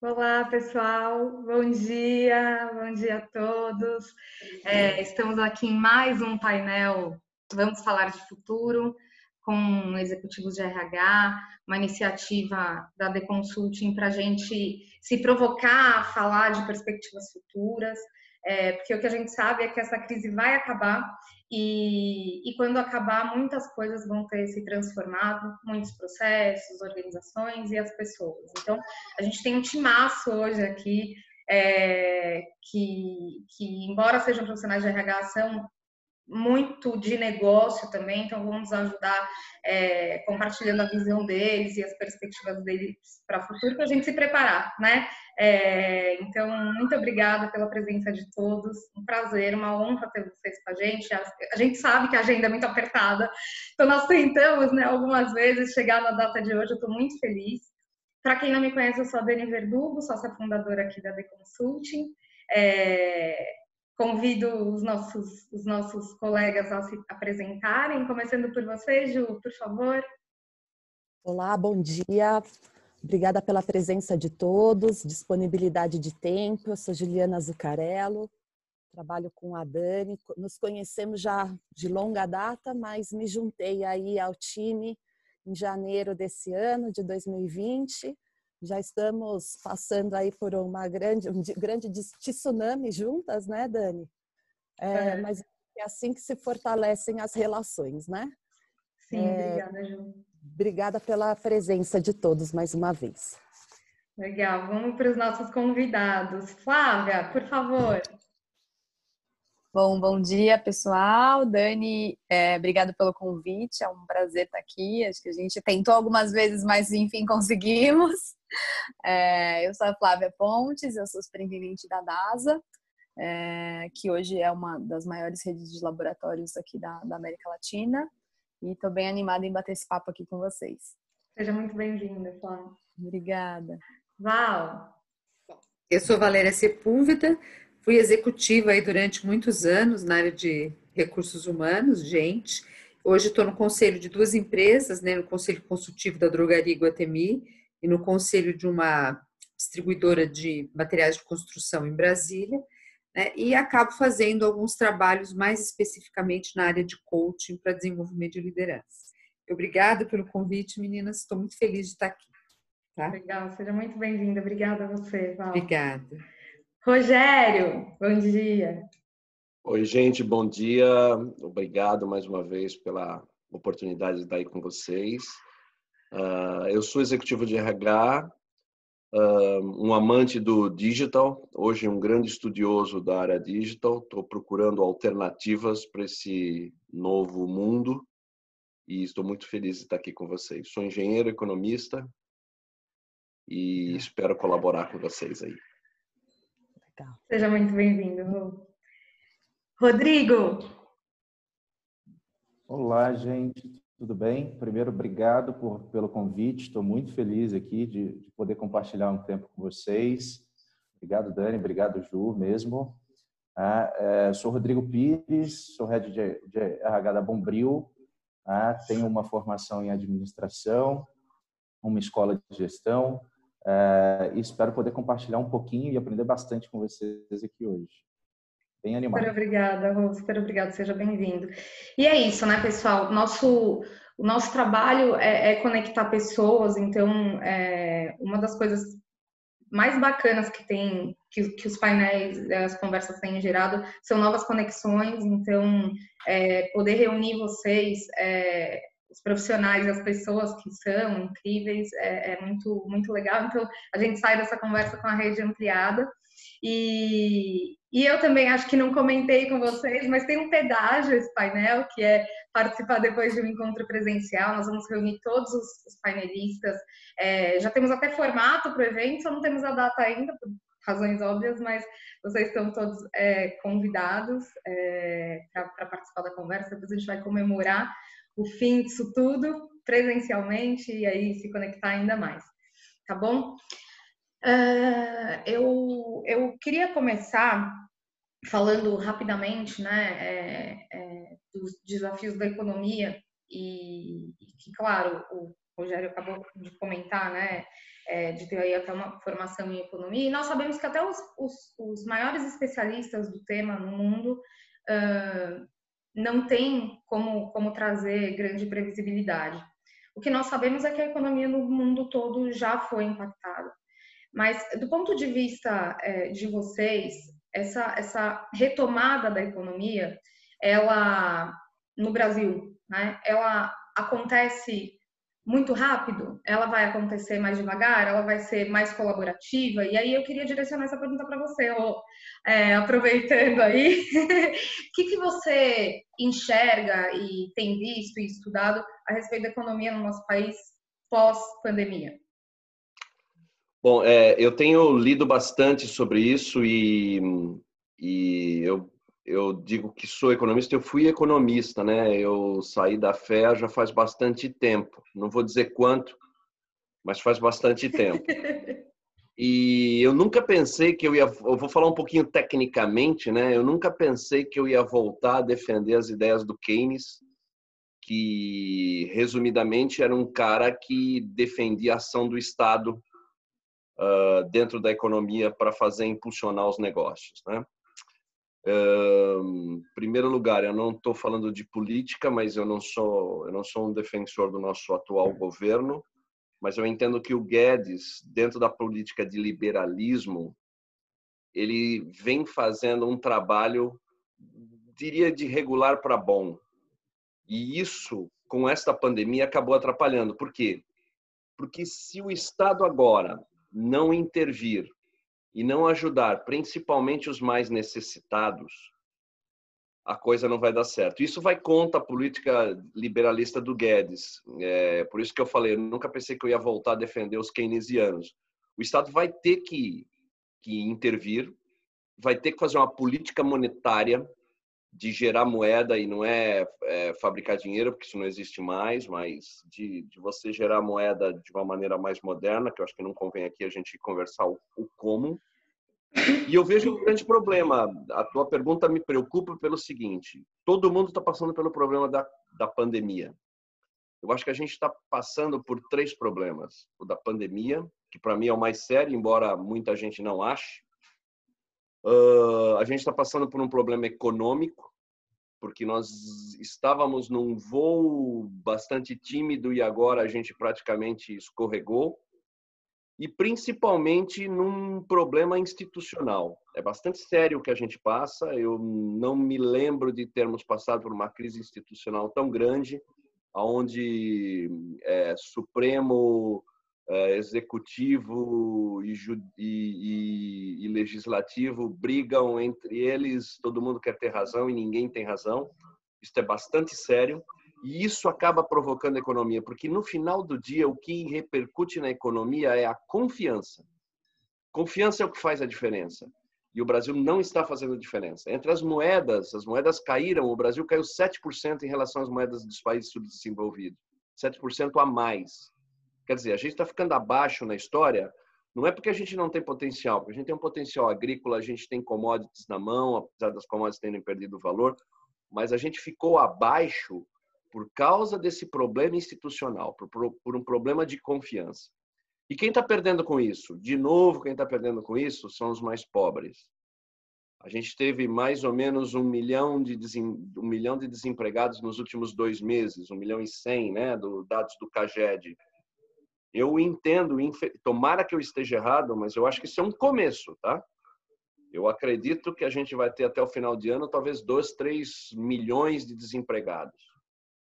Olá, pessoal. Bom dia, bom dia a todos. É, estamos aqui em mais um painel Vamos Falar de Futuro com executivos de RH, uma iniciativa da The Consulting para a gente se provocar a falar de perspectivas futuras, é, porque o que a gente sabe é que essa crise vai acabar e, e, quando acabar, muitas coisas vão ter se transformado, muitos processos, organizações e as pessoas. Então, a gente tem um timaço hoje aqui, é, que, que, embora sejam profissionais de RH, são muito de negócio também, então vamos ajudar é, compartilhando a visão deles e as perspectivas deles para o futuro, para a gente se preparar, né? É, então, muito obrigada pela presença de todos, um prazer, uma honra ter vocês com a gente. A, a gente sabe que a agenda é muito apertada, então nós tentamos, né, algumas vezes chegar na data de hoje, eu estou muito feliz. Para quem não me conhece, eu sou a Dani Verdugo, sócia fundadora aqui da The Consulting. É, Convido os nossos, os nossos colegas a se apresentarem, começando por você, Ju, por favor. Olá, bom dia. Obrigada pela presença de todos, disponibilidade de tempo. Eu sou Juliana Zucarello, trabalho com a Dani. Nos conhecemos já de longa data, mas me juntei aí ao time em janeiro desse ano, de 2020 já estamos passando aí por uma grande, um grande tsunami juntas, né, Dani? É, é. Mas é assim que se fortalecem as relações, né? Sim, é, obrigada, Ju. Obrigada pela presença de todos mais uma vez. Legal, vamos para os nossos convidados. Flávia, por favor. Bom, bom dia, pessoal. Dani, é, obrigado pelo convite. É um prazer estar aqui. Acho que a gente tentou algumas vezes, mas enfim conseguimos. É, eu sou a Flávia Pontes, eu sou superintendente da DASA, é, que hoje é uma das maiores redes de laboratórios aqui da, da América Latina. E estou bem animada em bater esse papo aqui com vocês. Seja muito bem-vinda, Flávia. Obrigada. Val. Eu sou Valéria Sepúlveda, fui executiva aí durante muitos anos na área de recursos humanos, gente. Hoje estou no conselho de duas empresas, né, no conselho consultivo da Drogaria Guatemi e no conselho de uma distribuidora de materiais de construção em Brasília, né, e acabo fazendo alguns trabalhos mais especificamente na área de coaching para desenvolvimento de liderança. Obrigada pelo convite, meninas. Estou muito feliz de estar aqui. Tá? Legal, seja muito bem-vinda. Obrigada a você, Val. Obrigada. Rogério, bom dia. Oi, gente, bom dia. Obrigado mais uma vez pela oportunidade de estar aí com vocês. Uh, eu sou executivo de RH, uh, ah, um amante do digital, hoje um grande estudioso da área digital. Estou procurando alternativas para esse novo mundo e estou muito feliz de estar aqui com vocês. Sou engenheiro economista e espero colaborar com vocês aí. Seja muito bem-vindo, Rodrigo. Olá, gente. Tudo bem? Primeiro, obrigado por, pelo convite. Estou muito feliz aqui de, de, poder compartilhar um tempo com vocês. Obrigado, Dani. Obrigado, Ju, mesmo. Ah, é, sou Rodrigo Pires, sou head de, de RH da Bombril. Ah, tenho uma formação em administração, uma escola de gestão. É, e espero poder compartilhar um pouquinho e aprender bastante com vocês aqui hoje. Bem animado. Super obrigada, Rô, super obrigada, seja bem-vindo. E é isso, né, pessoal? Nosso, o nosso trabalho é, é conectar pessoas, então, é, uma das coisas mais bacanas que tem, que, que, os painéis, as conversas têm gerado, são novas conexões, então, é, poder reunir vocês, é, os profissionais e as pessoas que são incríveis, é, é, muito, muito legal. Então, a gente sai dessa conversa com a rede ampliada. E, e eu também acho que não comentei com vocês, mas tem um pedágio esse painel, que é participar depois de um encontro presencial. Nós vamos reunir todos os, os painelistas. É, já temos até formato para o evento, só não temos a data ainda, por razões óbvias, mas vocês estão todos é, convidados é, para participar da conversa. Depois a gente vai comemorar o fim disso tudo presencialmente e aí se conectar ainda mais. Tá bom? Uh, eu, eu queria começar falando rapidamente né, é, é, dos desafios da economia e, que, claro, o, o Rogério acabou de comentar, né? É, de ter aí até uma formação em economia, e nós sabemos que até os, os, os maiores especialistas do tema no mundo uh, não têm como, como trazer grande previsibilidade. O que nós sabemos é que a economia no mundo todo já foi impactada. Mas, do ponto de vista é, de vocês, essa, essa retomada da economia, ela, no Brasil, né, ela acontece muito rápido? Ela vai acontecer mais devagar? Ela vai ser mais colaborativa? E aí eu queria direcionar essa pergunta para você, é, aproveitando aí, o que, que você enxerga e tem visto e estudado a respeito da economia no nosso país pós-pandemia? Bom, é, eu tenho lido bastante sobre isso e, e eu eu digo que sou economista, eu fui economista, né? Eu saí da fé já faz bastante tempo. Não vou dizer quanto, mas faz bastante tempo. E eu nunca pensei que eu ia. Eu vou falar um pouquinho tecnicamente, né? Eu nunca pensei que eu ia voltar a defender as ideias do Keynes, que resumidamente era um cara que defendia a ação do Estado uh, dentro da economia para fazer impulsionar os negócios, né? em primeiro lugar, eu não estou falando de política, mas eu não sou eu não sou um defensor do nosso atual governo, mas eu entendo que o Guedes, dentro da política de liberalismo, ele vem fazendo um trabalho, diria, de regular para bom. E isso, com esta pandemia, acabou atrapalhando. Por quê? Porque se o Estado agora não intervir e não ajudar principalmente os mais necessitados, a coisa não vai dar certo. Isso vai contra a política liberalista do Guedes. É, por isso que eu falei, eu nunca pensei que eu ia voltar a defender os keynesianos. O Estado vai ter que, que intervir, vai ter que fazer uma política monetária de gerar moeda e não é, é, fabricar dinheiro, porque isso não existe mais, mas de, de, você gerar moeda de uma maneira mais moderna, que eu acho que não convém aqui a gente conversar o, o como. E eu vejo um grande problema. A tua pergunta me preocupa pelo seguinte: todo mundo está passando pelo problema da, da pandemia. Eu acho que a gente está passando por três problemas: o da pandemia, que para mim é o mais sério, embora muita gente não ache Uh, a gente está passando por um problema econômico, porque nós estávamos num voo bastante tímido e agora a gente praticamente escorregou. E principalmente num problema institucional. É bastante sério o que a gente passa. Eu não me lembro de termos passado por uma crise institucional tão grande, onde é, Supremo, é, executivo e, e, e, legislativo brigam entre eles, todo mundo quer ter razão e ninguém tem razão. Isso é bastante sério e isso acaba provocando a economia, porque no final do dia o que repercute na economia é a confiança. Confiança é o que faz a diferença. E o Brasil não está fazendo diferença. Entre as moedas, as moedas caíram, o Brasil caiu 7% em relação às moedas dos países subdesenvolvidos. 7% a mais. Quer dizer, a gente está ficando abaixo na história, não é porque a gente não tem potencial, porque a gente tem um potencial agrícola, a gente tem commodities na mão, apesar das commodities terem perdido valor, mas a gente ficou abaixo por causa desse problema institucional, por, por um problema de confiança. E quem está perdendo com isso? De novo, quem está perdendo com isso são os mais pobres. A gente teve mais ou menos um milhão de, um milhão de desempregados nos últimos dois meses, um milhão e cem, né, do, dados do CAGED. Eu entendo, tomara que eu esteja errado, mas eu acho que isso é um começo, tá? Eu acredito que a gente vai ter até o final de ano talvez 2, 3 milhões de desempregados.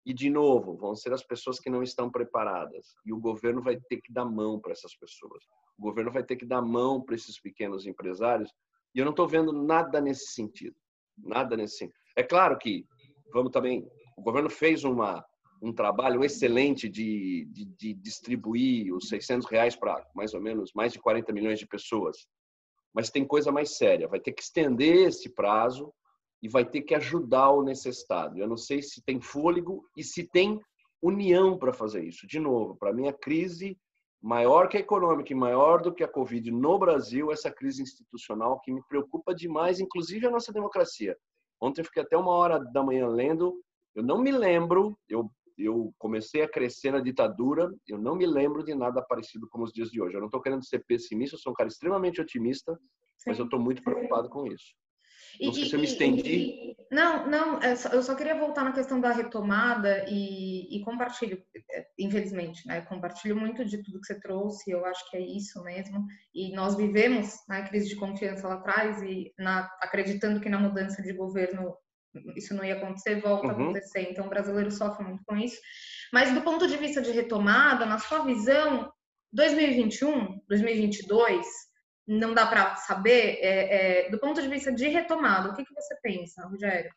E, de novo, vão ser as pessoas que não estão preparadas. E o governo vai ter que dar mão para essas pessoas. O governo vai ter que dar mão para esses pequenos empresários. E eu não estou vendo nada nesse sentido. Nada nesse sentido. É claro que, vamos também, o governo fez uma, um trabalho excelente de, de, de distribuir os 600 reais para mais ou menos mais de 40 milhões de pessoas. Mas tem coisa mais séria. Vai ter que estender esse prazo e vai ter que ajudar o necessitado. Eu não sei se tem fôlego e se tem união para fazer isso. De novo, para mim a crise maior que a econômica e maior do que a Covid no Brasil, essa crise institucional que me preocupa demais, inclusive a nossa democracia. Ontem eu fiquei até uma hora da manhã lendo, eu não me lembro, eu eu comecei a crescer na ditadura, eu não me lembro de nada parecido com os dias de hoje. Eu não estou querendo ser pessimista, eu sou um cara extremamente otimista, Sim. mas eu estou muito preocupado com isso. Não e, sei se eu me estendi. Não, não, é eu só queria voltar na questão da retomada e, e compartilho, é, infelizmente, né? Compartilho muito de tudo que você trouxe, eu acho que é isso mesmo. E nós vivemos na né, crise de confiança lá atrás e na, acreditando que na mudança de governo isso não ia acontecer, volta uhum. a acontecer. Então o brasileiro sofre muito com isso. Mas do ponto de vista de retomada, na sua visão, 2021, 2022 não dá para saber, é, é, do ponto de vista de retomada, o que, que você pensa, Rogério?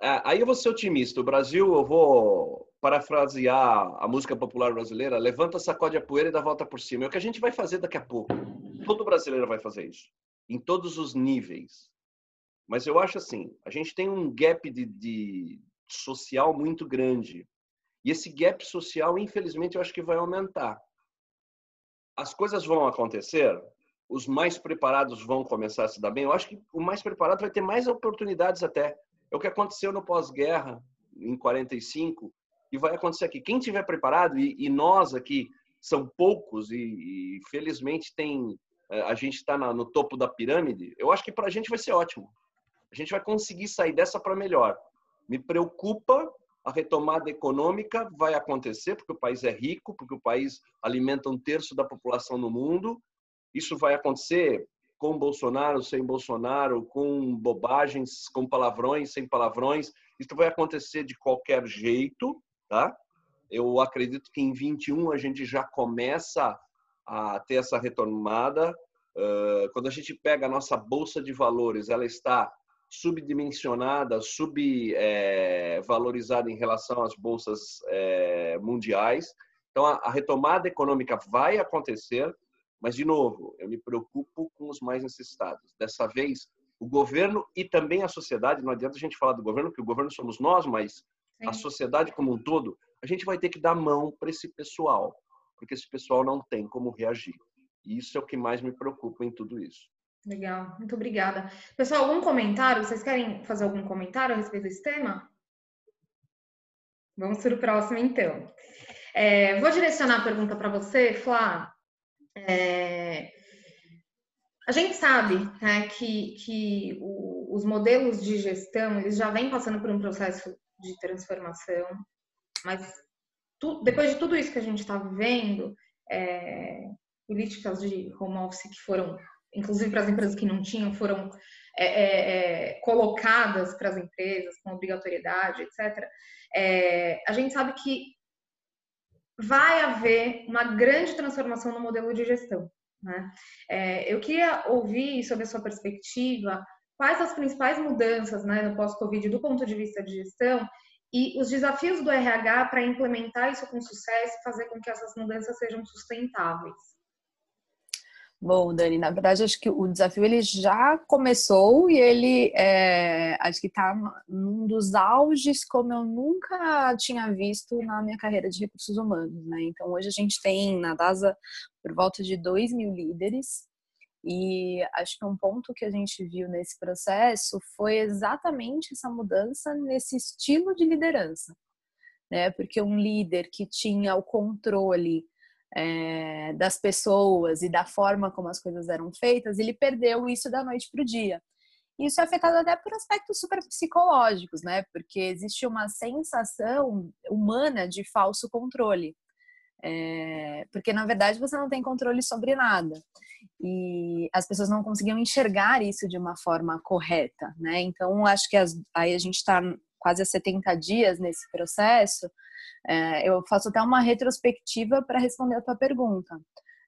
É, aí eu vou ser otimista. O Brasil, eu vou parafrasear a música popular brasileira: levanta, sacode a poeira e dá volta por cima. É o que a gente vai fazer daqui a pouco. Todo brasileiro vai fazer isso, em todos os níveis. Mas eu acho assim: a gente tem um gap de, de social muito grande. E esse gap social, infelizmente, eu acho que vai aumentar. As coisas vão acontecer, os mais preparados vão começar a se dar bem. Eu acho que o mais preparado vai ter mais oportunidades até. É o que aconteceu no pós-guerra, em 45, e vai acontecer aqui. Quem tiver preparado, e, e nós aqui são poucos, e, e felizmente tem eh, a gente está no topo da pirâmide, eu acho que para a gente vai ser ótimo. A gente vai conseguir sair dessa para melhor. Me preocupa a retomada econômica vai acontecer porque o país é rico, porque o país alimenta um terço da população no mundo isso vai acontecer com Bolsonaro, sem Bolsonaro, com bobagens, com palavrões, sem palavrões. Isso vai acontecer de qualquer jeito, tá? Eu acredito que em 21 a gente já começa a ter essa retomada. Quando a gente pega a nossa bolsa de valores, ela está subdimensionada, subvalorizada em relação às bolsas mundiais. Então, a retomada econômica vai acontecer. Mas, de novo, eu me preocupo com os mais necessitados. Dessa vez, o governo e também a sociedade, não adianta a gente falar do governo, porque o governo somos nós, mas Sim. a sociedade como um todo, a gente vai ter que dar mão para esse pessoal, porque esse pessoal não tem como reagir. E isso é o que mais me preocupa em tudo isso. Legal, muito obrigada. Pessoal, algum comentário? Vocês querem fazer algum comentário a respeito desse tema? Vamos para o próximo, então. É, vou direcionar a pergunta para você, Flá. É, a gente sabe né, que, que o, os modelos de gestão eles já vêm passando por um processo de transformação, mas tu, depois de tudo isso que a gente está vivendo, é, políticas de home office que foram, inclusive para as empresas que não tinham, foram é, é, é colocadas para as empresas com obrigatoriedade, etc. É, a gente sabe que vai haver uma grande transformação no modelo de gestão. Né? É, eu queria ouvir sobre a sua perspectiva quais as principais mudanças né, no pós-Covid do ponto de vista de gestão e os desafios do RH para implementar isso com sucesso e fazer com que essas mudanças sejam sustentáveis. Bom, Dani, na verdade acho que o desafio ele já começou e ele é, acho que está num dos auges como eu nunca tinha visto na minha carreira de recursos humanos, né? Então hoje a gente tem na DASA por volta de 2 mil líderes e acho que um ponto que a gente viu nesse processo foi exatamente essa mudança nesse estilo de liderança, né? Porque um líder que tinha o controle é, das pessoas e da forma como as coisas eram feitas, ele perdeu isso da noite para o dia. Isso é afetado até por aspectos super psicológicos, né? Porque existe uma sensação humana de falso controle. É, porque na verdade você não tem controle sobre nada e as pessoas não conseguiam enxergar isso de uma forma correta, né? Então acho que as, aí a gente está quase há 70 dias nesse processo é, eu faço até uma retrospectiva para responder a tua pergunta.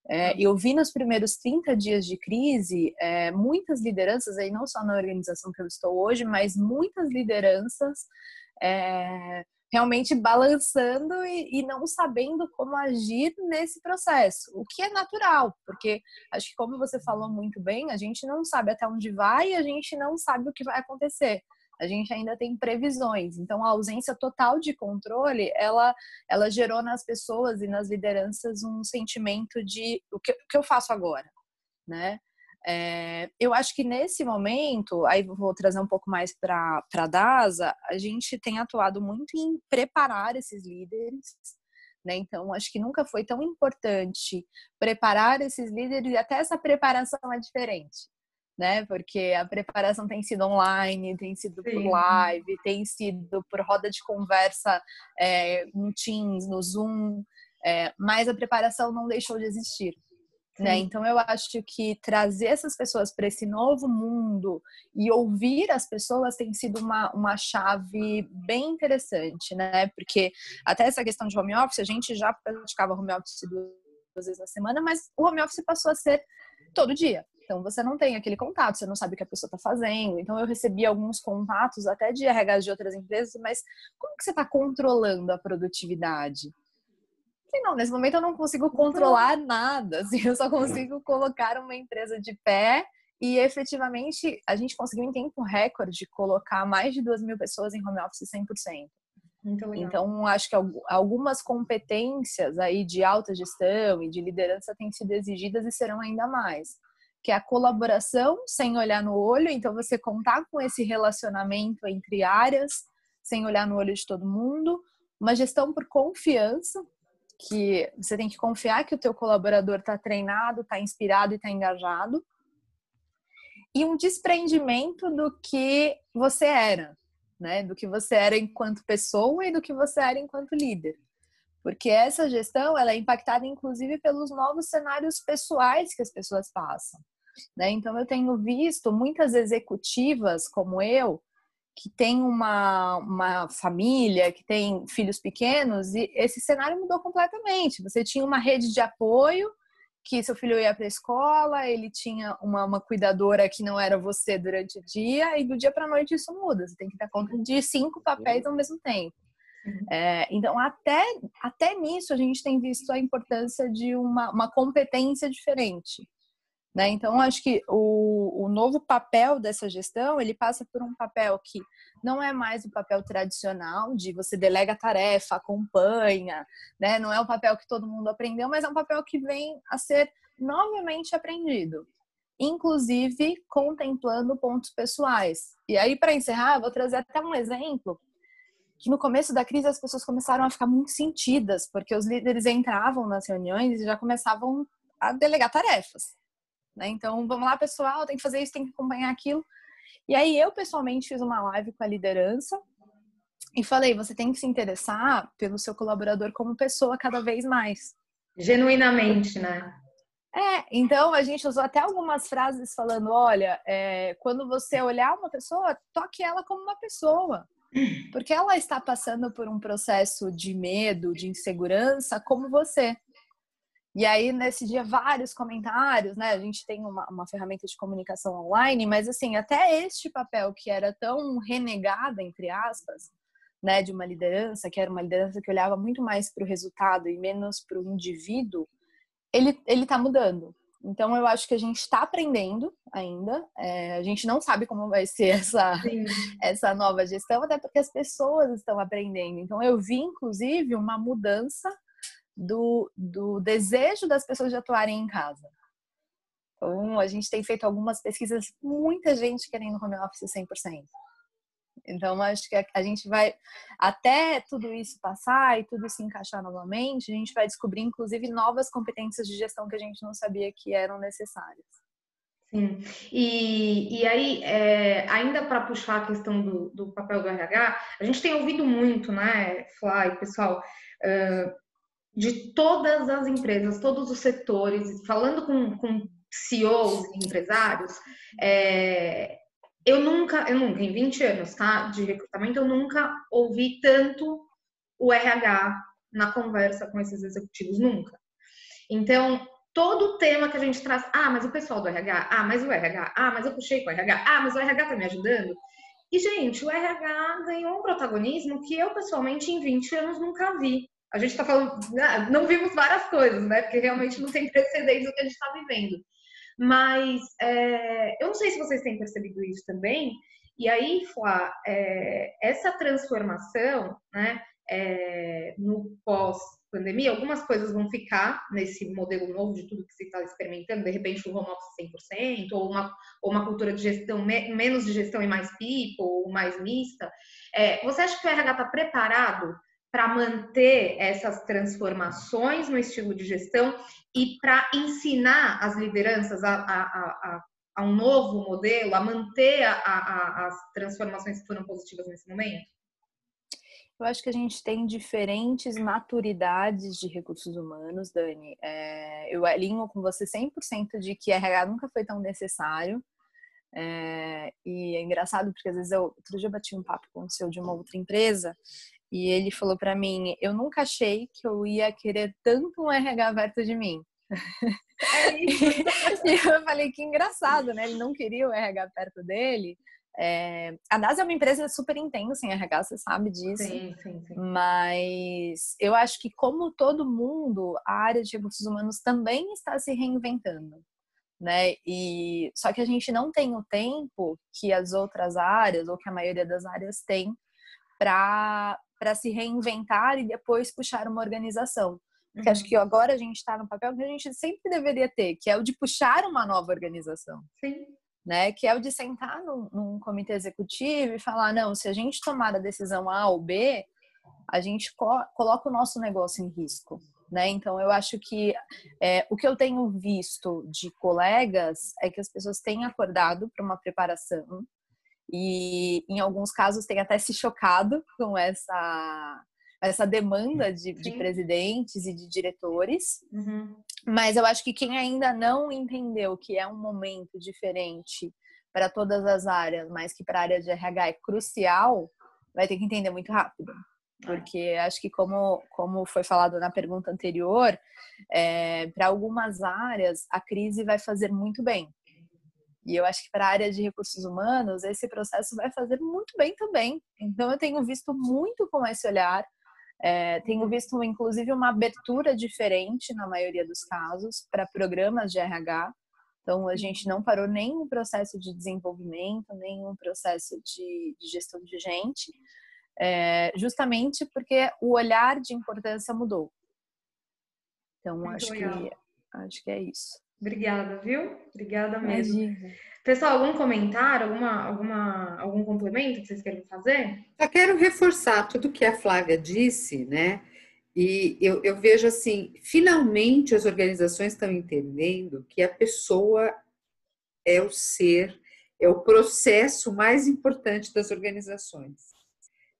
É, uhum. eu vi nos primeiros 30 dias de crise é, muitas lideranças, aí não só na organização que eu estou hoje, mas muitas lideranças é, realmente balançando e, e, não sabendo como agir nesse processo, o que é natural, porque acho que, como você falou muito bem, a gente não sabe até onde vai e a gente não sabe o que vai acontecer a gente ainda tem previsões. Então, a ausência total de controle, ela, ela gerou nas pessoas e nas lideranças um sentimento de o que, o que eu faço agora, né? É, eu acho que nesse momento, aí vou trazer um pouco mais para a DASA, a gente tem atuado muito em preparar esses líderes, né? Então, acho que nunca foi tão importante preparar esses líderes e até essa preparação é diferente, né? Porque a preparação tem sido online, tem sido Sim. por live, tem sido por roda de conversa é, no Teams, no Zoom, é, mas a preparação não deixou de existir. Né? Então eu acho que trazer essas pessoas para esse novo mundo e ouvir as pessoas tem sido uma, uma chave bem interessante, né? Porque até essa questão de home office, a gente já praticava home office duas vezes na semana, mas o home office passou a ser todo dia. Então você não tem aquele contato, você não sabe o que a pessoa está fazendo. Então eu recebi alguns contatos até de RH de outras empresas, mas como que você está controlando a produtividade? Falei, não, nesse momento eu não consigo controlar nada, assim, eu só consigo colocar uma empresa de pé e efetivamente a gente conseguiu em tempo recorde colocar mais de duas mil pessoas em home office 100%. Então, acho que algumas competências aí de alta gestão e de liderança têm sido exigidas e serão ainda mais. Que é a colaboração sem olhar no olho, então você contar com esse relacionamento entre áreas, sem olhar no olho de todo mundo, uma gestão por confiança, que você tem que confiar que o teu colaborador está treinado, está inspirado e está engajado. E um desprendimento do que você era, né? Do que você era enquanto pessoa e do que você era enquanto líder. Porque essa gestão ela é impactada inclusive pelos novos cenários pessoais que as pessoas passam. Né? Então eu tenho visto muitas executivas como eu que tem uma, uma família, que tem filhos pequenos, e esse cenário mudou completamente. Você tinha uma rede de apoio, que seu filho ia para a escola, ele tinha uma, uma, cuidadora que não era você durante o dia, e do dia para a noite isso muda. Você tem que dar conta de cinco papéis ao mesmo tempo. É, então, até, até nisso, a gente tem visto a importância de uma, uma competência diferente. Né? Então, acho que o, o novo papel dessa gestão, ele passa por um papel que não é mais o papel tradicional de você delega tarefa, acompanha, né? Não é um papel que todo mundo aprendeu, mas é um papel que vem a ser novamente aprendido, inclusive contemplando pontos pessoais. E aí, para encerrar, vou trazer até um exemplo que no começo da crise as pessoas começaram a ficar muito sentidas, porque os líderes entravam nas reuniões e já começavam a delegar tarefas. Né? Então, vamos lá, pessoal, tem que fazer isso, tem que acompanhar aquilo. E aí, eu pessoalmente fiz uma live com a liderança e falei: você tem que se interessar pelo seu colaborador como pessoa cada vez mais. Genuinamente, né? É, então a gente usou até algumas frases falando: olha, é, quando você olhar uma pessoa, toque ela como uma pessoa. Porque ela está passando por um processo de medo, de insegurança, como você. E aí, nesse dia, vários comentários, né? A gente tem uma, uma ferramenta de comunicação online, mas assim, até este papel que era tão renegado, entre aspas, né, de uma liderança, que era uma liderança que olhava muito mais para o resultado e menos para o indivíduo, ele ele está mudando. Então eu acho que a gente está aprendendo ainda. É, a gente não sabe como vai ser essa essa nova gestão, até porque as pessoas estão aprendendo. Então eu vi inclusive uma mudança do, do desejo das pessoas de atuarem em casa. Então, a gente tem feito algumas pesquisas, muita gente querendo home office 100%. Então, acho que a gente vai, até tudo isso passar e tudo se encaixar novamente, a gente vai descobrir, inclusive, novas competências de gestão que a gente não sabia que eram necessárias. Sim. E, e aí, é, ainda para puxar a questão do, do, papel do RH, a gente tem ouvido muito, né, Fly, pessoal, uh, de todas as empresas, todos os setores, falando com, com CEOs e empresários, é, eu nunca, eu nunca, em 20 anos tá, de recrutamento, eu nunca ouvi tanto o RH na conversa com esses executivos, nunca. Então, todo o tema que a gente traz, ah, mas o pessoal do RH, ah, mas o RH, ah, mas eu puxei com o RH, ah, mas o RH tá me ajudando. E, gente, o RH ganhou um protagonismo que eu, pessoalmente, em 20 anos nunca vi a gente está falando, ah, não vimos várias coisas, né? Porque realmente não tem precedentes o que a gente está vivendo. Mas é, eu não sei se vocês têm percebido isso também. E aí, Flá, é, essa transformação, né, é, no pós pós-pandemia, algumas coisas vão ficar nesse modelo novo de tudo que se está experimentando, de repente o home office 100%, ou uma, ou uma cultura de gestão, menos de gestão e mais people, ou mais mista. É, você acha que o RH está preparado para manter essas transformações no estilo de gestão e para ensinar as lideranças a, a, a, a, um novo modelo, a manter as transformações que foram positivas nesse momento? Eu acho que a gente tem diferentes maturidades de recursos humanos, Dani. É, eu alinho com você 100% de que RH nunca foi tão necessário. É, e é engraçado porque às vezes eu, outro dia eu bati um papo com o seu de uma outra empresa e ele falou para mim: Eu nunca achei que eu ia querer tanto um RH perto de mim. É isso. e eu falei: Que engraçado, né? Ele não queria o RH perto dele. É, a NASA é uma empresa super intensa em RH, você sabe disso. Sim, sim, sim. Mas eu acho que, como todo mundo, a área de recursos humanos também está se reinventando. Né? E só que a gente não tem o tempo que as outras áreas ou que a maioria das áreas tem para para se reinventar e depois puxar uma organização. Porque uhum. acho que agora a gente está no papel que a gente sempre deveria ter, que é o de puxar uma nova organização. Sim. Né? Que é o de sentar num, num comitê executivo e falar, não, se a gente tomar a decisão A ou B, a gente co coloca o nosso negócio em risco. Né? Então, eu acho que é, o que eu tenho visto de colegas é que as pessoas têm acordado para uma preparação, e em alguns casos tem até se chocado com essa essa demanda de, de presidentes e de diretores. Uhum. Mas eu acho que quem ainda não entendeu que é um momento diferente para todas as áreas, mas que para a área de RH é crucial, vai ter que entender muito rápido. É. Porque acho que, como, como foi falado na pergunta anterior, é, para algumas áreas a crise vai fazer muito bem. E eu acho que para a área de recursos humanos, esse processo vai fazer muito bem também. Então, eu tenho visto muito com esse olhar, é, tenho visto, inclusive, uma abertura diferente, na maioria dos casos, para programas de RH. Então, a gente não parou nenhum processo de desenvolvimento, nenhum processo de, de gestão de gente, é, justamente porque o olhar de importância mudou. Então, acho que, acho que é isso. Obrigada, viu? Obrigada mesmo. Imagina. Pessoal, algum comentário, alguma, alguma, algum complemento que vocês querem fazer? Só quero reforçar tudo que a Flávia disse, né? E eu, eu vejo assim, finalmente as organizações estão entendendo que a pessoa é o ser, é o processo mais importante das organizações.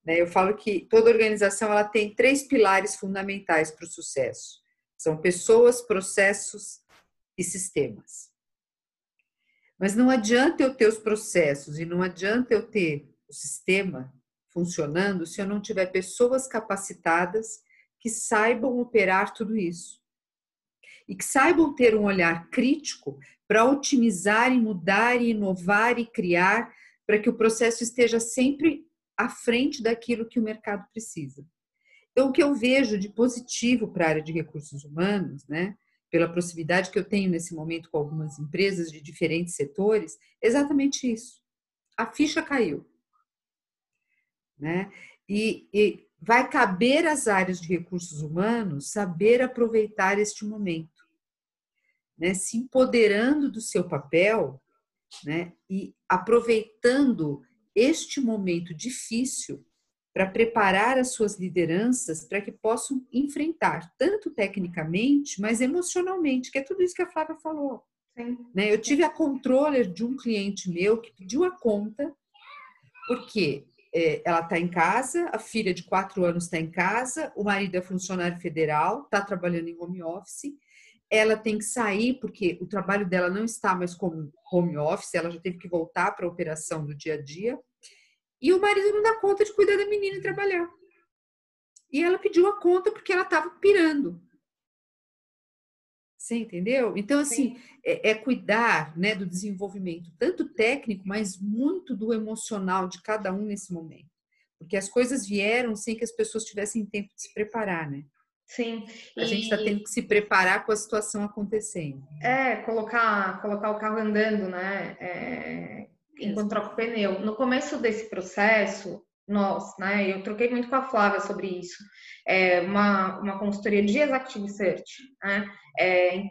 Né? Eu falo que toda organização ela tem três pilares fundamentais para o sucesso: são pessoas, processos e sistemas. Mas não adianta eu ter os processos e não adianta eu ter o sistema funcionando se eu não tiver pessoas capacitadas que saibam operar tudo isso. E que saibam ter um olhar crítico para otimizar e mudar e inovar e criar para que o processo esteja sempre à frente daquilo que o mercado precisa. Então, o que eu vejo de positivo para a área de recursos humanos, né, pela proximidade que eu tenho nesse momento com algumas empresas de diferentes setores, exatamente isso. A ficha caiu. Né? E, e vai caber às áreas de recursos humanos saber aproveitar este momento, né? se empoderando do seu papel né? e aproveitando este momento difícil para preparar as suas lideranças para que possam enfrentar, tanto tecnicamente, mas emocionalmente, que é tudo isso que a Flávia falou. Né? Eu tive a controller de um cliente meu que pediu a conta, porque é, ela está em casa, a filha de quatro anos está em casa, o marido é funcionário federal, está trabalhando em home office, ela tem que sair porque o trabalho dela não está mais como home office, ela já teve que voltar para a operação do dia a dia. E o marido não dá conta de cuidar da menina e trabalhar. E ela pediu a conta porque ela estava pirando. Você entendeu? Então, assim, é, é, cuidar né, do desenvolvimento, tanto técnico, mas muito do emocional de cada um nesse momento. Porque as coisas vieram sem que as pessoas tivessem tempo de se preparar, né? Sim. A e... gente está tendo que se preparar com a situação acontecendo. É, colocar, colocar o carro andando, né? É, troca o pneu. No começo desse processo, nós, né? Eu troquei muito com a Flávia sobre isso. É uma, uma consultoria de Executive Search, né? É,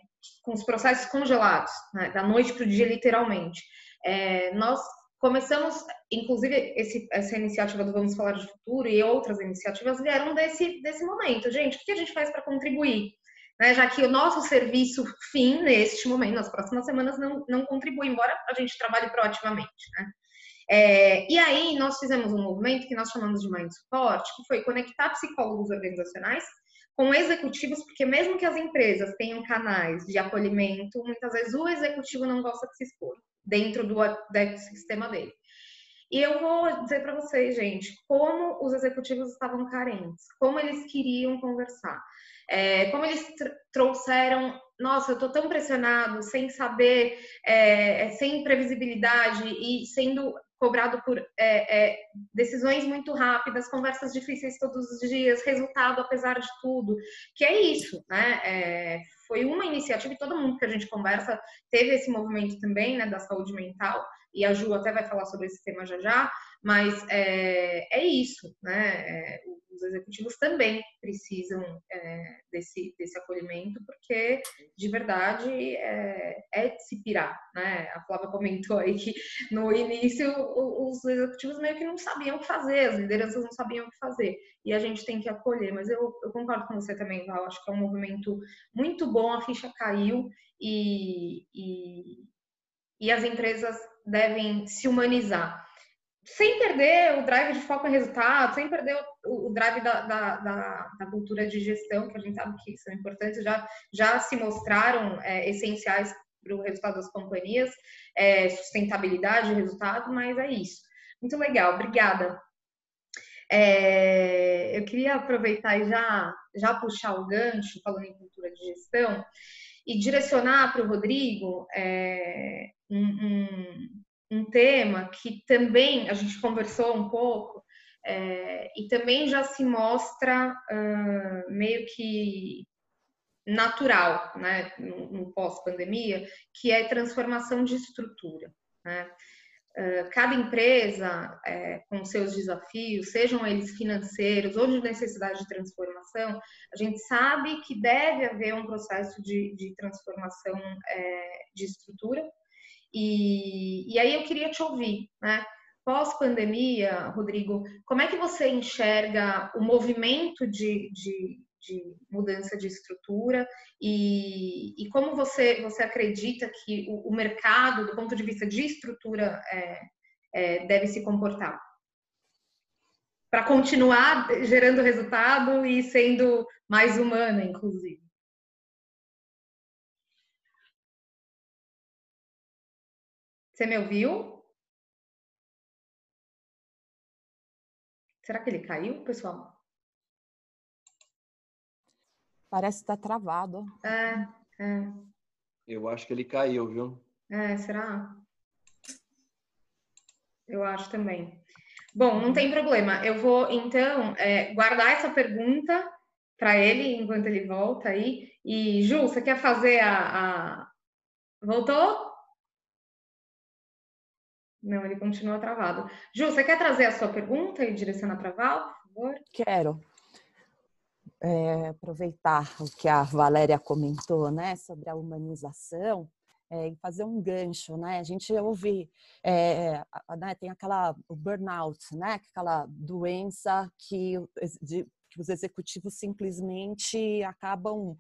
com os processos congelados, né? da noite para o dia, literalmente. É, nós começamos, inclusive, esse, essa iniciativa do Vamos Falar de Futuro e outras iniciativas vieram desse, desse momento. Gente, o que a gente faz para contribuir? Né, já que o nosso serviço fim, neste momento, nas próximas semanas, não, não contribui, embora a gente trabalhe proativamente. Né? É, e aí nós fizemos um movimento que nós chamamos de Mind Support, que foi conectar psicólogos organizacionais com executivos, porque mesmo que as empresas tenham canais de acolhimento, muitas vezes o executivo não gosta de se expor dentro do, do sistema dele. E eu vou dizer para vocês, gente, como os executivos estavam carentes, como eles queriam conversar, é, como eles trouxeram, nossa, eu estou tão pressionado, sem saber, é, sem previsibilidade e sendo cobrado por é, é, decisões muito rápidas, conversas difíceis todos os dias, resultado apesar de tudo, que é isso, né? É, foi uma iniciativa e todo mundo que a gente conversa teve esse movimento também, né, da saúde mental, e a Ju até vai falar sobre esse tema já já, mas é, é isso, né? É, os executivos também precisam é, desse, desse acolhimento, porque de verdade é, é se pirar, né? A Flávia comentou aí que no início os executivos meio que não sabiam o que fazer, as lideranças não sabiam o que fazer, e a gente tem que acolher. Mas eu, eu concordo com você também, Val, acho que é um movimento muito bom, a ficha caiu e, e, e as empresas devem se humanizar sem perder o drive de foco em resultado, sem perder o, drive da, da, da, da, cultura de gestão, que a gente sabe que são importantes, já, já se mostraram é, essenciais para o resultado das companhias, é, sustentabilidade, resultado, mas é isso. Muito legal, obrigada. É, eu queria aproveitar e já, já puxar o gancho, falando em cultura de gestão, e direcionar para o Rodrigo é, um, um um tema que também a gente conversou um pouco é, e também já se mostra uh, meio que natural, né, no, no pós-pandemia, que é transformação de estrutura. Né? Uh, cada empresa, é, com seus desafios, sejam eles financeiros ou de necessidade de transformação, a gente sabe que deve haver um processo de, de transformação é, de estrutura, e, e aí eu queria te ouvir, né? Pós-pandemia, Rodrigo, como é que você enxerga o movimento de, de, de mudança de estrutura e, e, como você, você acredita que o, o, mercado, do ponto de vista de estrutura, é, é, deve se comportar? Para continuar gerando resultado e sendo mais humana, inclusive. Você me ouviu? Será que ele caiu, pessoal? Parece estar tá travado. É, é. Eu acho que ele caiu, viu? É, será? Eu acho também. Bom, não tem problema. Eu vou, então, é, guardar essa pergunta para ele enquanto ele volta aí. E, Ju, você quer fazer a. a... Voltou? Não, ele continua travado. Ju, você quer trazer a sua pergunta e direcionar para a Val, por favor? Quero. É, aproveitar o que a Valéria comentou, né, sobre a humanização é, e fazer um gancho, né? A gente ouve, é, né, tem aquela o burnout, né? Aquela doença que, de, que os executivos simplesmente acabam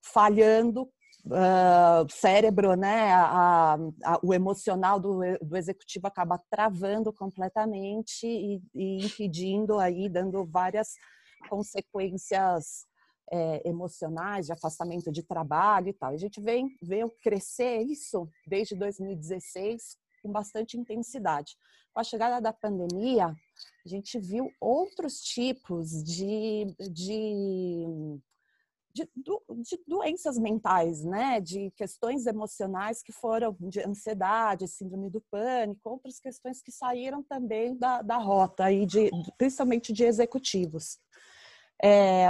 falhando uh, cérebro, né, a, a, o emocional do, do, executivo acaba travando completamente e, e impedindo aí, dando várias consequências é, emocionais, de afastamento de trabalho e tal. A gente vem, veio crescer isso desde 2016 com bastante intensidade. Com a chegada da pandemia, a gente viu outros tipos de, de de, de, doenças mentais, né? De questões emocionais que foram de ansiedade, síndrome do pânico, outras questões que saíram também da, da rota, aí de, principalmente de executivos. É,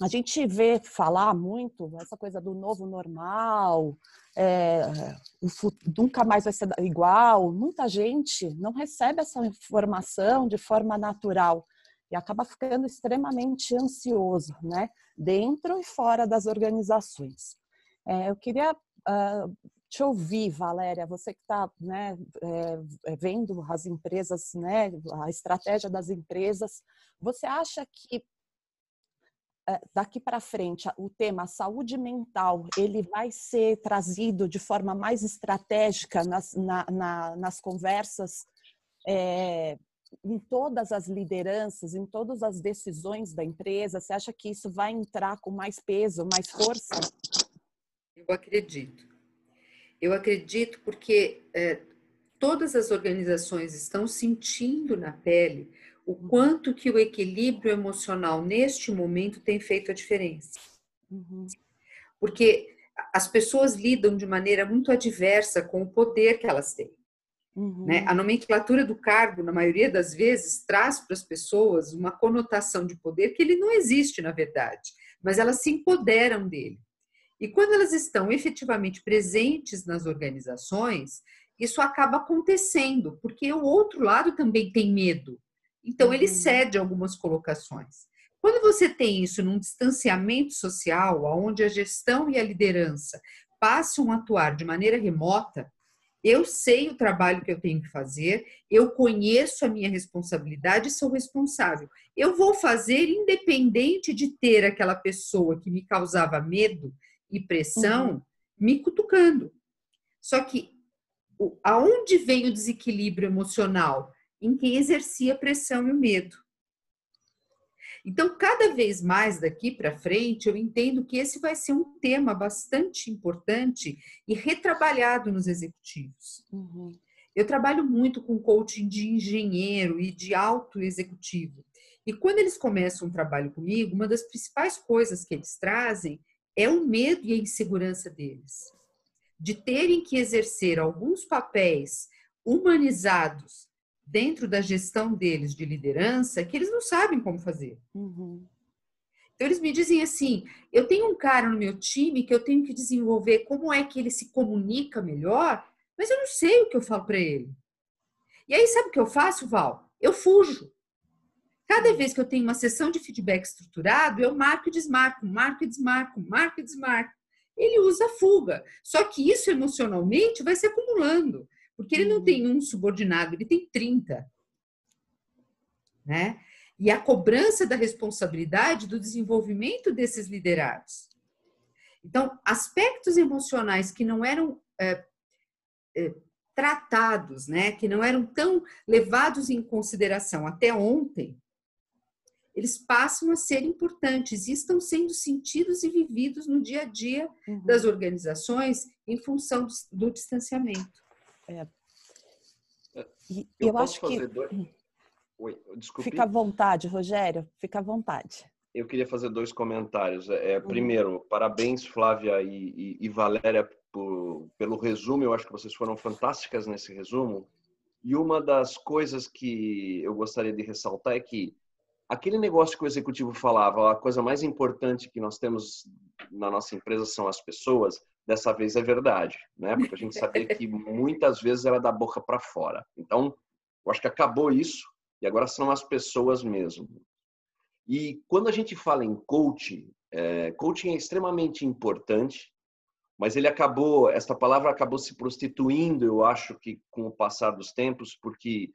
a gente vê falar muito essa coisa do novo normal, é, o, nunca mais vai ser igual. Muita gente não recebe essa informação de forma natural e acaba ficando extremamente ansioso, né? Dentro e fora das organizações. É, eu queria uh, te ouvir, Valéria, você que está né, é, vendo as empresas, né, a estratégia das empresas, você acha que daqui para frente o tema saúde mental ele vai ser trazido de forma mais estratégica nas, na, na, nas conversas é, em todas as lideranças, em todas as decisões da empresa? Você acha que isso vai entrar com mais peso, mais força? Eu acredito. Eu acredito porque é, todas as organizações estão sentindo na pele o quanto que o equilíbrio emocional neste momento tem feito a diferença. Uhum. Porque as pessoas lidam de maneira muito adversa com o poder que elas têm. Uhum. Né? A nomenclatura do cargo, na maioria das vezes, traz para as pessoas uma conotação de poder que ele não existe, na verdade, mas elas se empoderam dele. E quando elas estão efetivamente presentes nas organizações, isso acaba acontecendo, porque o outro lado também tem medo. Então, ele uhum. cede algumas colocações. Quando você tem isso num distanciamento social, onde a gestão e a liderança passam a atuar de maneira remota, eu sei o trabalho que eu tenho que fazer, eu conheço a minha responsabilidade e sou responsável. Eu vou fazer independente de ter aquela pessoa que me causava medo e pressão uhum. me cutucando. Só que aonde vem o desequilíbrio emocional? Em quem exercia a pressão e o medo. Então, cada vez mais daqui para frente, eu entendo que esse vai ser um tema bastante importante e retrabalhado nos executivos. Uhum. Eu trabalho muito com coaching de engenheiro e de alto executivo. E quando eles começam um trabalho comigo, uma das principais coisas que eles trazem é o medo e a insegurança deles. De terem que exercer alguns papéis humanizados dentro da gestão deles de liderança que eles não sabem como fazer. Uhum. Então eles me dizem assim: eu tenho um cara no meu time que eu tenho que desenvolver como é que ele se comunica melhor, mas eu não sei o que eu falo para ele. E aí sabe o que eu faço, Val? Eu fujo. Cada uhum. vez que eu tenho uma sessão de feedback estruturado, eu marco e desmarco, marco e desmarco, marco e desmarco. Ele usa fuga. Só que isso emocionalmente vai se acumulando. Porque ele não uhum. tem um subordinado, ele tem 30. Né? E a cobrança da responsabilidade do desenvolvimento desses liderados. Então, aspectos emocionais que não eram é, é, tratados, né, que não eram tão levados em consideração até ontem, eles passam a ser importantes e estão sendo sentidos e vividos no dia a dia uhum. das organizações em função do, do distanciamento. É. E eu, eu acho que. Dois... Oi, desculpe. Fica à vontade, Rogério, fica à vontade. Eu queria fazer dois comentários. É, uhum. Primeiro, parabéns, Flávia e, e, e Valéria, por, pelo resumo. Eu acho que vocês foram fantásticas nesse resumo. E uma das coisas que eu gostaria de ressaltar é que aquele negócio que o executivo falava, a coisa mais importante que nós temos na nossa empresa são as pessoas dessa vez é verdade, né? Porque a gente sabia que muitas vezes era da boca para fora. Então, eu acho que acabou isso e agora são as pessoas mesmo. E quando a gente fala em coaching, é, coaching é extremamente importante, mas ele acabou, essa palavra acabou se prostituindo, eu acho que com o passar dos tempos, porque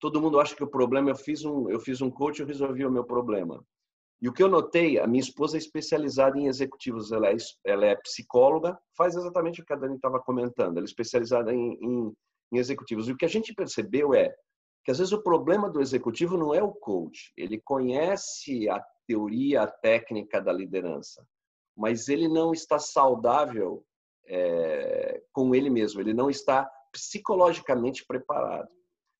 todo mundo acha que o problema eu fiz um eu fiz um coach eu resolvi o meu problema e o que eu notei, a minha esposa é especializada em executivos, ela é, ela é psicóloga, faz exatamente o que a Dani estava comentando, ela é especializada em, em, em executivos. E o que a gente percebeu é que às vezes o problema do executivo não é o coach, ele conhece a teoria, a técnica da liderança, mas ele não está saudável é, com ele mesmo, ele não está psicologicamente preparado.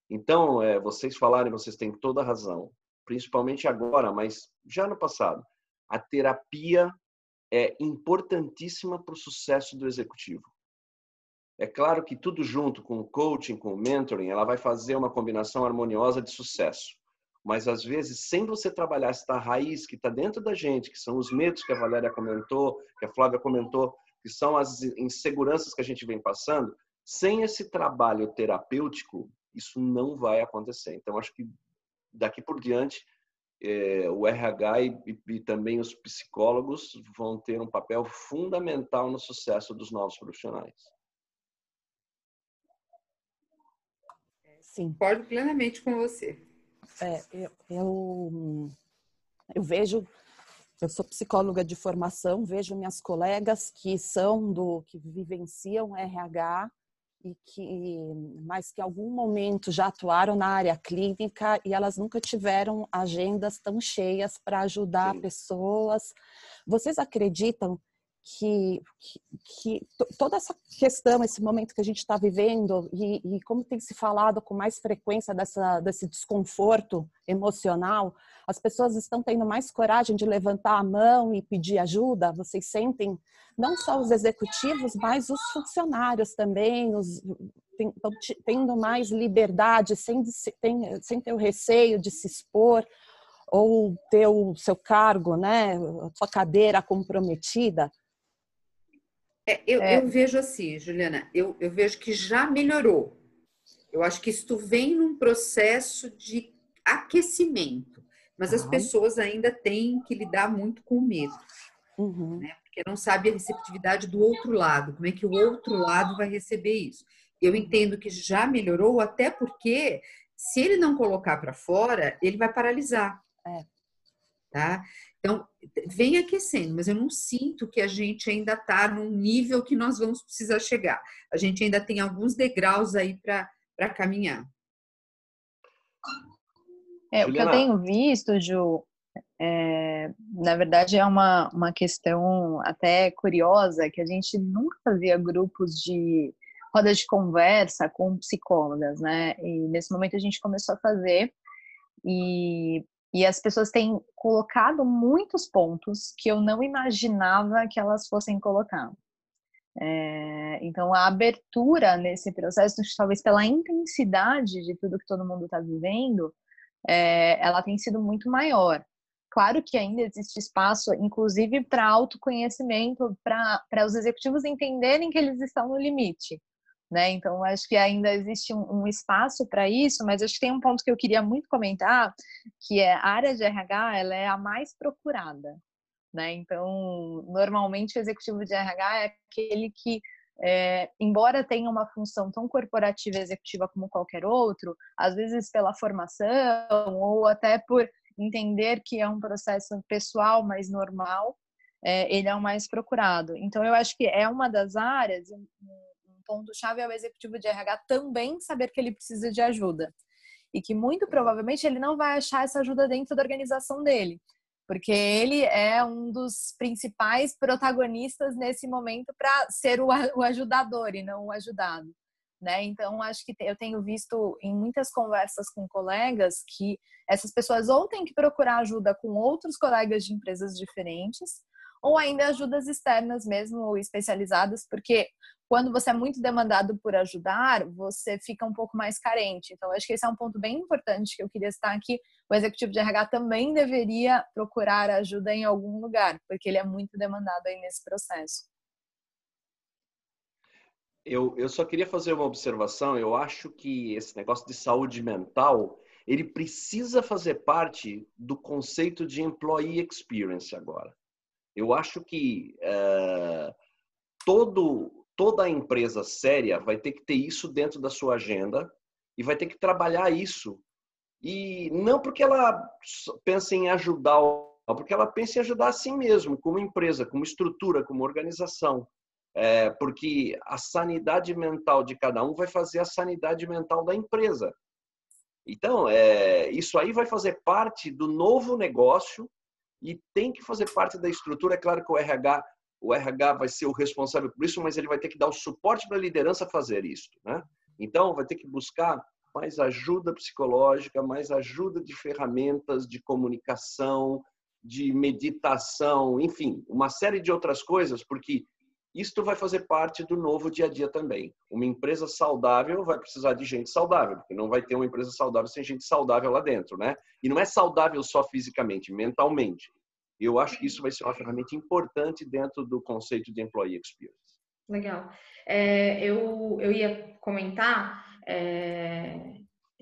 Então, é, vocês falarem, vocês têm toda a razão principalmente agora, mas já no passado, a terapia é importantíssima para o sucesso do executivo. É claro que tudo junto com o coaching, com o mentoring, ela vai fazer uma combinação harmoniosa de sucesso. mas às vezes, sem você trabalhar esta raiz que está dentro da gente, que são os medos que a Valéria comentou, que a Flávia comentou, que são as inseguranças que a gente vem passando, sem esse trabalho terapêutico, isso não vai acontecer. Então, acho que daqui por diante, é, o RH e, e, também os psicólogos vão ter um papel fundamental no sucesso dos novos profissionais. Sim. Concordo plenamente com você. É, eu, eu, eu vejo, eu sou psicóloga de formação, vejo minhas colegas que são do, que vivenciam RH e que, mas que em algum momento já atuaram na área clínica e elas nunca tiveram agendas tão cheias para ajudar Sim. pessoas. Vocês acreditam que, que, toda essa questão, esse momento que a gente está vivendo e, e, como tem se falado com mais frequência dessa, desse desconforto emocional, as pessoas estão tendo mais coragem de levantar a mão e pedir ajuda? Vocês sentem, não só os executivos, mas os funcionários também, os, estão tendo mais liberdade, sem, sem, sem ter o receio de se expor ou ter o seu cargo, né, a sua cadeira comprometida? É, eu, é. eu, vejo assim, Juliana, eu, eu, vejo que já melhorou. Eu acho que isso vem num processo de aquecimento, mas as pessoas ainda têm que lidar muito com medo, uhum. né? porque não sabe a receptividade do outro lado, como é que o outro lado vai receber isso. Eu entendo que já melhorou, até porque se ele não colocar para fora, ele vai paralisar. É. Tá? Então, vem aquecendo, mas eu não sinto que a gente ainda está num nível que nós vamos precisar chegar. A gente ainda tem alguns degraus aí para caminhar. É, o que eu tenho visto, Ju, é, na verdade é uma, uma questão até curiosa, que a gente nunca fazia grupos de roda de conversa com psicólogas, né? E nesse momento a gente começou a fazer, e e as pessoas têm colocado muitos pontos que eu não imaginava que elas fossem colocar. É, então, a abertura nesse processo, talvez pela intensidade de tudo que todo mundo está vivendo, é, ela tem sido muito maior. Claro que ainda existe espaço, inclusive para autoconhecimento, para os executivos entenderem que eles estão no limite. Né? Então, acho que ainda existe um, um espaço para isso, mas acho que tem um ponto que eu queria muito comentar, que é a área de RH, ela é a mais procurada, né? Então, normalmente o executivo de RH é aquele que, é, embora tenha uma função tão corporativa e executiva como qualquer outro, às vezes pela formação ou até por entender que é um processo pessoal mais normal, é, ele é o mais procurado. Então, eu acho que é uma das áreas, ponto-chave é o executivo de RH também saber que ele precisa de ajuda. E que muito provavelmente ele não vai achar essa ajuda dentro da organização dele, porque ele é um dos principais protagonistas nesse momento para ser o, ajudador e não o ajudado. Né? Então, acho que eu tenho visto em muitas conversas com colegas que essas pessoas ou têm que procurar ajuda com outros colegas de empresas diferentes, ou ainda ajudas externas mesmo, especializadas, porque quando você é muito demandado por ajudar, você fica um pouco mais carente. Então, acho que esse é um ponto bem importante que eu queria estar aqui. O executivo de RH também deveria procurar ajuda em algum lugar, porque ele é muito demandado aí nesse processo. Eu, eu só queria fazer uma observação. Eu acho que esse negócio de saúde mental ele precisa fazer parte do conceito de employee experience agora. Eu acho que uh, todo toda empresa séria vai ter que ter isso dentro da sua agenda e vai ter que trabalhar isso. E não porque ela pensa em ajudar, porque ela pensa em ajudar a si mesmo, como empresa, como estrutura, como organização. É, porque a sanidade mental de cada um vai fazer a sanidade mental da empresa. Então, é, isso aí vai fazer parte do novo negócio e tem que fazer parte da estrutura. É claro que o RH o RH vai ser o responsável por isso, mas ele vai ter que dar o suporte para a liderança fazer isso. Né? Então, vai ter que buscar mais ajuda psicológica, mais ajuda de ferramentas de comunicação, de meditação, enfim, uma série de outras coisas, porque isto vai fazer parte do novo dia a dia também. Uma empresa saudável vai precisar de gente saudável, porque não vai ter uma empresa saudável sem gente saudável lá dentro, né? E não é saudável só fisicamente, mentalmente. Eu acho que isso vai ser uma ferramenta importante dentro do conceito de employee experience. Legal. É, eu, eu ia comentar é,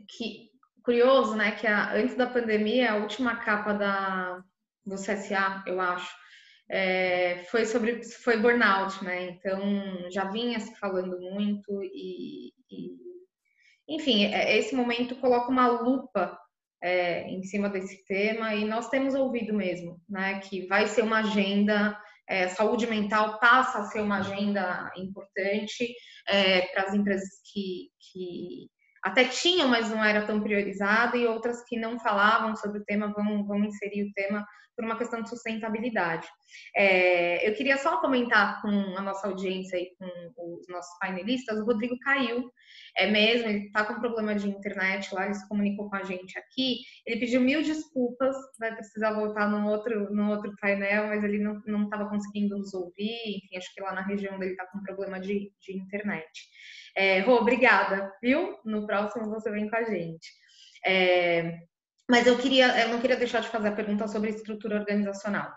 que curioso, né? Que a, antes da pandemia, a última capa da, do CSA, eu acho, é, foi sobre foi burnout, né? Então já vinha se falando muito e, e enfim, é, esse momento coloca uma lupa é, em cima desse tema e nós temos ouvido mesmo, né? Que vai ser uma agenda é, saúde mental passa a ser uma agenda importante é, para as empresas que, que até tinham, mas não era tão priorizada, e outras que não falavam sobre o tema vão, vão inserir o tema por uma questão de sustentabilidade. É, eu queria só comentar com a nossa audiência e com os nossos painelistas, o Rodrigo caiu, é mesmo, ele está com problema de internet lá, ele se comunicou com a gente aqui, ele pediu mil desculpas, vai precisar voltar num outro, num outro painel, mas ele não estava conseguindo nos ouvir, enfim, acho que lá na região dele está com problema de, de internet. É, Rô, obrigada, viu? No próximo você vem com a gente. É, mas eu queria, eu não queria deixar de fazer a pergunta sobre estrutura organizacional,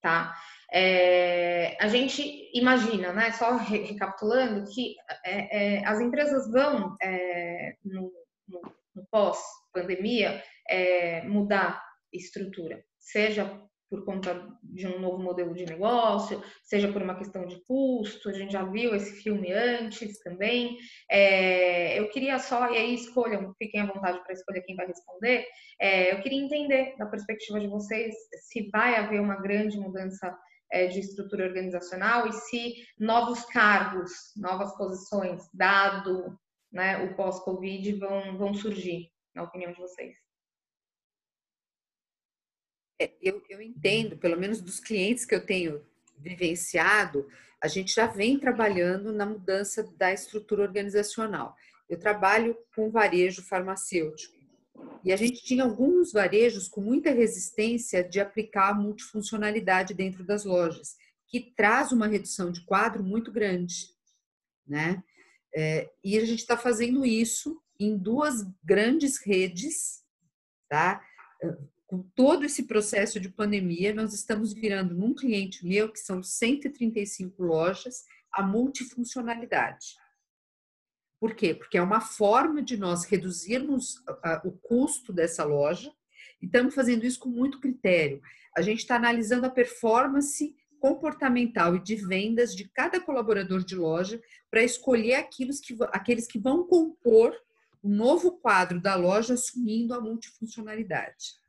tá? É, a gente imagina, né, só recapitulando, que é, é, as empresas vão, é, no, no, no pós-pandemia, é, mudar estrutura, seja por conta de um novo modelo de negócio, seja por uma questão de custo, a gente já viu esse filme antes também. É, eu queria só, e aí escolham, fiquem à vontade para escolher quem vai responder. É, eu queria entender, da perspectiva de vocês, se vai haver uma grande mudança é, de estrutura organizacional e se novos cargos, novas posições, dado né, o pós-Covid, vão, vão surgir, na opinião de vocês. É, eu, eu entendo, pelo menos dos clientes que eu tenho vivenciado, a gente já vem trabalhando na mudança da estrutura organizacional. Eu trabalho com varejo farmacêutico e a gente tinha alguns varejos com muita resistência de aplicar a multifuncionalidade dentro das lojas, que traz uma redução de quadro muito grande, né? É, e a gente está fazendo isso em duas grandes redes, tá? Com todo esse processo de pandemia, nós estamos virando num cliente meu, que são 135 lojas, a multifuncionalidade. Por quê? Porque é uma forma de nós reduzirmos o custo dessa loja e estamos fazendo isso com muito critério. A gente está analisando a performance comportamental e de vendas de cada colaborador de loja para escolher aqueles que, aqueles que vão compor o novo quadro da loja assumindo a multifuncionalidade.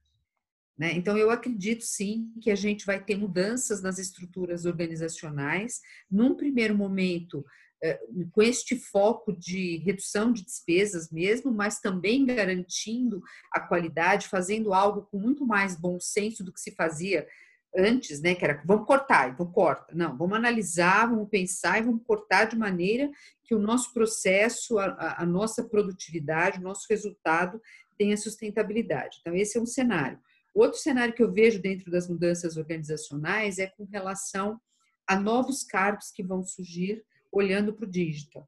Né? Então, eu acredito sim que a gente vai ter mudanças nas estruturas organizacionais, num primeiro momento, eh, com este foco de redução de despesas mesmo, mas também garantindo a qualidade, fazendo algo com muito mais bom senso do que se fazia antes, né? Que era vamos cortar, então corta. Não, vamos analisar, vamos pensar e vamos cortar de maneira que o nosso processo, a, a nossa produtividade, o nosso resultado tenha sustentabilidade. Então, esse é um cenário. Outro cenário que eu vejo dentro das mudanças organizacionais é com relação a novos cargos que vão surgir olhando para o digital.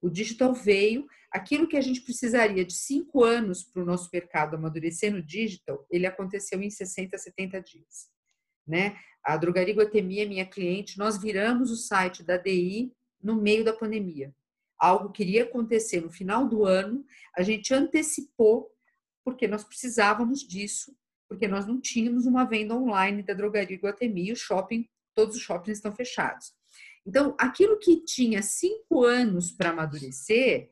O digital veio, aquilo que a gente precisaria de cinco anos para o nosso mercado amadurecer no digital, ele aconteceu em 60, 70 dias. Né? A Drogaria Guatemi é minha cliente, nós viramos o site da DI no meio da pandemia. Algo que iria acontecer no final do ano, a gente antecipou, porque nós precisávamos disso porque nós não tínhamos uma venda online da drogaria Guatemi, o shopping, todos os shoppings estão fechados. Então, aquilo que tinha cinco anos para amadurecer,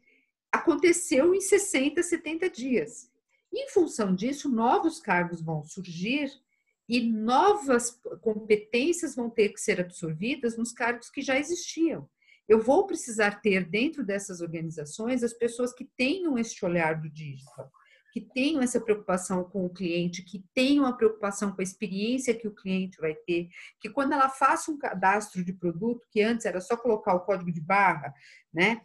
aconteceu em 60, 70 dias. Em função disso, novos cargos vão surgir e novas competências vão ter que ser absorvidas nos cargos que já existiam. Eu vou precisar ter dentro dessas organizações as pessoas que tenham este olhar do digital que tenham essa preocupação com o cliente, que tenham a preocupação com a experiência que o cliente vai ter, que quando ela faça um cadastro de produto, que antes era só colocar o código de barra, né?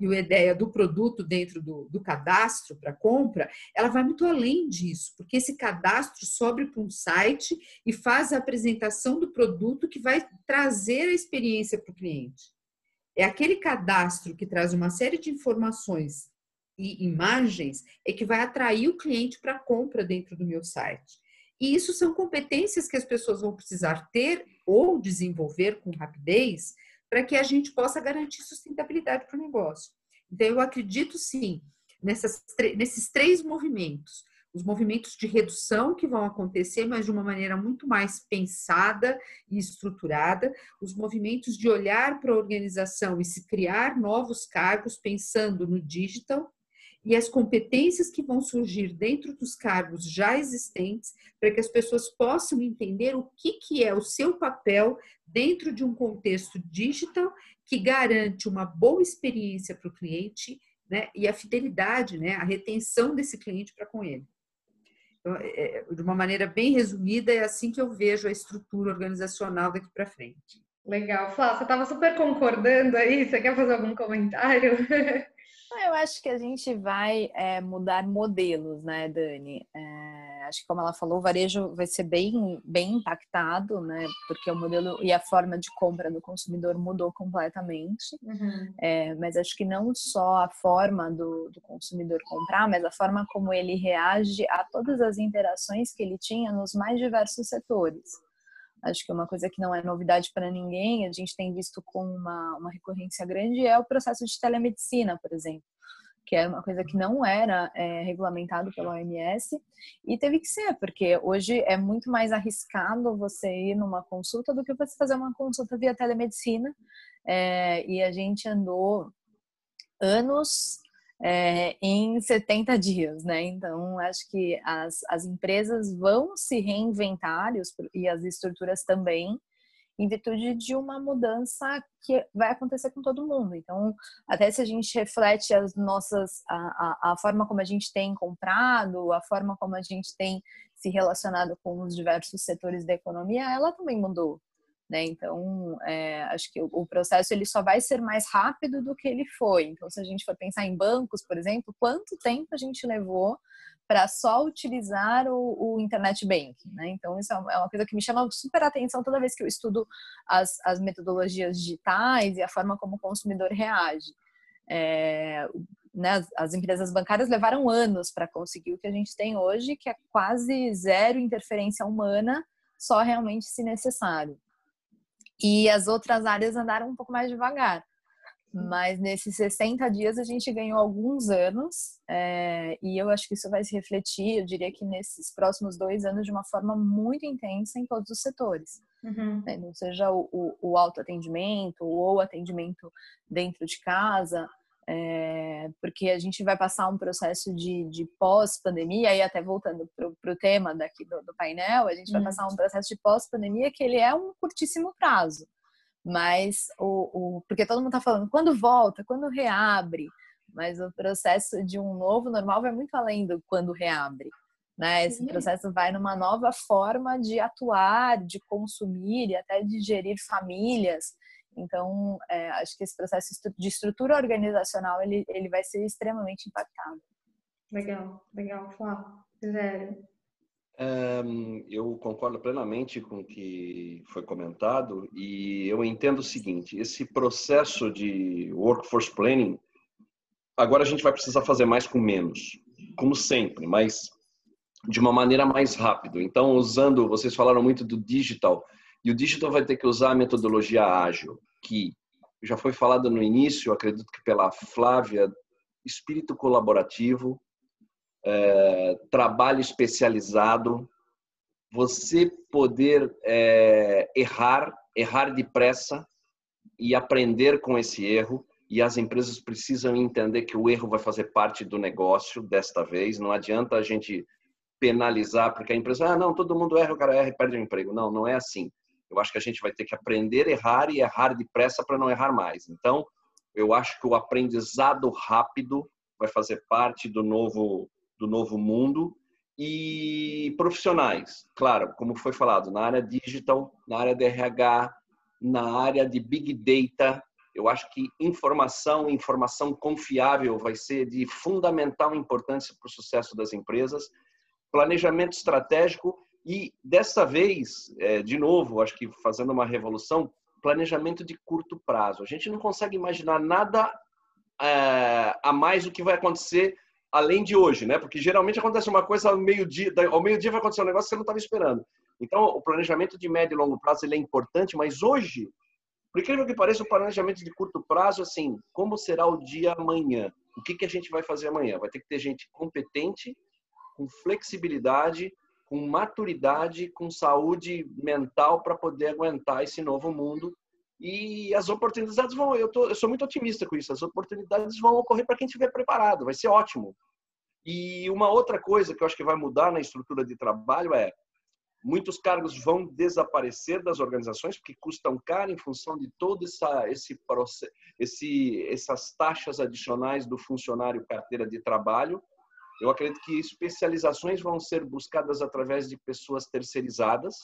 e a ideia do produto dentro do, do cadastro para compra, ela vai muito além disso, porque esse cadastro sobe para um site e faz a apresentação do produto que vai trazer a experiência para o cliente. É aquele cadastro que traz uma série de informações e imagens é que vai atrair o cliente para compra dentro do meu site. E isso são competências que as pessoas vão precisar ter ou desenvolver com rapidez para que a gente possa garantir sustentabilidade para o negócio. Então, eu acredito sim nessas, nesses três movimentos. Os movimentos de redução que vão acontecer, mas de uma maneira muito mais pensada e estruturada. Os movimentos de olhar para a organização e se criar novos cargos pensando no digital e as competências que vão surgir dentro dos cargos já existentes, para que as pessoas possam entender o que, que é o seu papel dentro de um contexto digital que garante uma boa experiência para o cliente né, e a fidelidade, né, a retenção desse cliente para com ele. Então, é, é, de uma maneira bem resumida, é assim que eu vejo a estrutura organizacional daqui para frente. Legal. Flá, você estava super concordando aí, você quer fazer algum comentário? Ah, eu acho que a gente vai é, mudar modelos, né, Dani? É, acho que como ela falou, o varejo vai ser bem, bem impactado, né? Porque o modelo e a forma de compra do consumidor mudou completamente. Uhum. É, mas acho que não só a forma do, do consumidor comprar, mas a forma como ele reage a todas as interações que ele tinha nos mais diversos setores. Acho que é uma coisa que não é novidade para ninguém, a gente tem visto com uma, uma recorrência grande, é o processo de telemedicina, por exemplo, que é uma coisa que não era é, regulamentado pela OMS e teve que ser, porque hoje é muito mais arriscado você ir numa consulta do que você fazer uma consulta via telemedicina. É, e a gente andou anos é, em 70 dias, né? Então, acho que as, as empresas vão se reinventar e, os, e as estruturas também, em virtude de uma mudança que vai acontecer com todo mundo. Então, até se a gente reflete as nossas, a, a, a forma como a gente tem comprado, a forma como a gente tem se relacionado com os diversos setores da economia, ela também mudou. Né? Então, é, acho que o, processo ele só vai ser mais rápido do que ele foi. Então, se a gente for pensar em bancos, por exemplo, quanto tempo a gente levou para só utilizar o, o, internet banking, né? Então isso é, é uma coisa que me chama super atenção toda vez que eu estudo as, as metodologias digitais e a forma como o consumidor reage. É, né, as, as empresas bancárias levaram anos para conseguir o que a gente tem hoje, que é quase zero interferência humana, só realmente se necessário. E as outras áreas andaram um pouco mais devagar. Mas nesses 60 dias a gente ganhou alguns anos, é, e eu acho que isso vai se refletir, eu diria que nesses próximos dois anos, de uma forma muito intensa em todos os setores. Uhum. Né? Não seja o, o, o autoatendimento ou o atendimento dentro de casa, é, porque a gente vai passar um processo de, de pós-pandemia, e até voltando para o tema daqui do, do, painel, a gente vai passar um processo de pós-pandemia que ele é um curtíssimo prazo. Mas o, o porque todo mundo está falando quando volta, quando reabre, mas o processo de um novo normal vai muito além do quando reabre. Né? Esse processo vai numa nova forma de atuar, de consumir e até de gerir famílias então, é, acho que esse processo de estrutura organizacional ele, ele vai ser extremamente impactado. Legal, legal, Flávio. Zero. Um, eu concordo plenamente com o que foi comentado e eu entendo o seguinte: esse processo de workforce planning, agora a gente vai precisar fazer mais com menos, como sempre, mas de uma maneira mais rápida. Então, usando, vocês falaram muito do digital, e o digital vai ter que usar a metodologia ágil, que já foi falado no início, acredito que pela Flávia, espírito colaborativo, é, trabalho especializado, você poder é, errar, errar depressa e aprender com esse erro. E as empresas precisam entender que o erro vai fazer parte do negócio desta vez. Não adianta a gente penalizar porque a empresa, ah, não, todo mundo erra, o cara erra e perde o emprego. Não, não é assim. Eu acho que a gente vai ter que aprender a errar e errar depressa para não errar mais. Então, eu acho que o aprendizado rápido vai fazer parte do novo do novo mundo e profissionais, claro, como foi falado, na área digital, na área de RH, na área de big data, Eu acho que informação, informação confiável vai ser de fundamental importância para o sucesso das empresas. Planejamento estratégico e dessa vez, é, de novo, acho que fazendo uma revolução, planejamento de curto prazo. A gente não consegue imaginar nada é, a mais do que vai acontecer além de hoje, né? Porque geralmente acontece uma coisa ao meio-dia, ao meio-dia vai acontecer um negócio que você não estava esperando. Então, o planejamento de médio e longo prazo ele é importante, mas hoje, por incrível que pareça, o planejamento de curto prazo, assim, como será o dia amanhã? O que, que a gente vai fazer amanhã? Vai ter que ter gente competente, com flexibilidade, com maturidade, com saúde mental para poder aguentar esse novo mundo. E as oportunidades vão, eu, tô, eu sou muito otimista com isso, as oportunidades vão ocorrer para quem estiver preparado, vai ser ótimo. E uma outra coisa que eu acho que vai mudar na estrutura de trabalho é muitos cargos vão desaparecer das organizações porque custam caro em função de todo essa, esse esse, essas taxas adicionais do funcionário carteira de trabalho eu acredito que especializações vão ser buscadas através de pessoas terceirizadas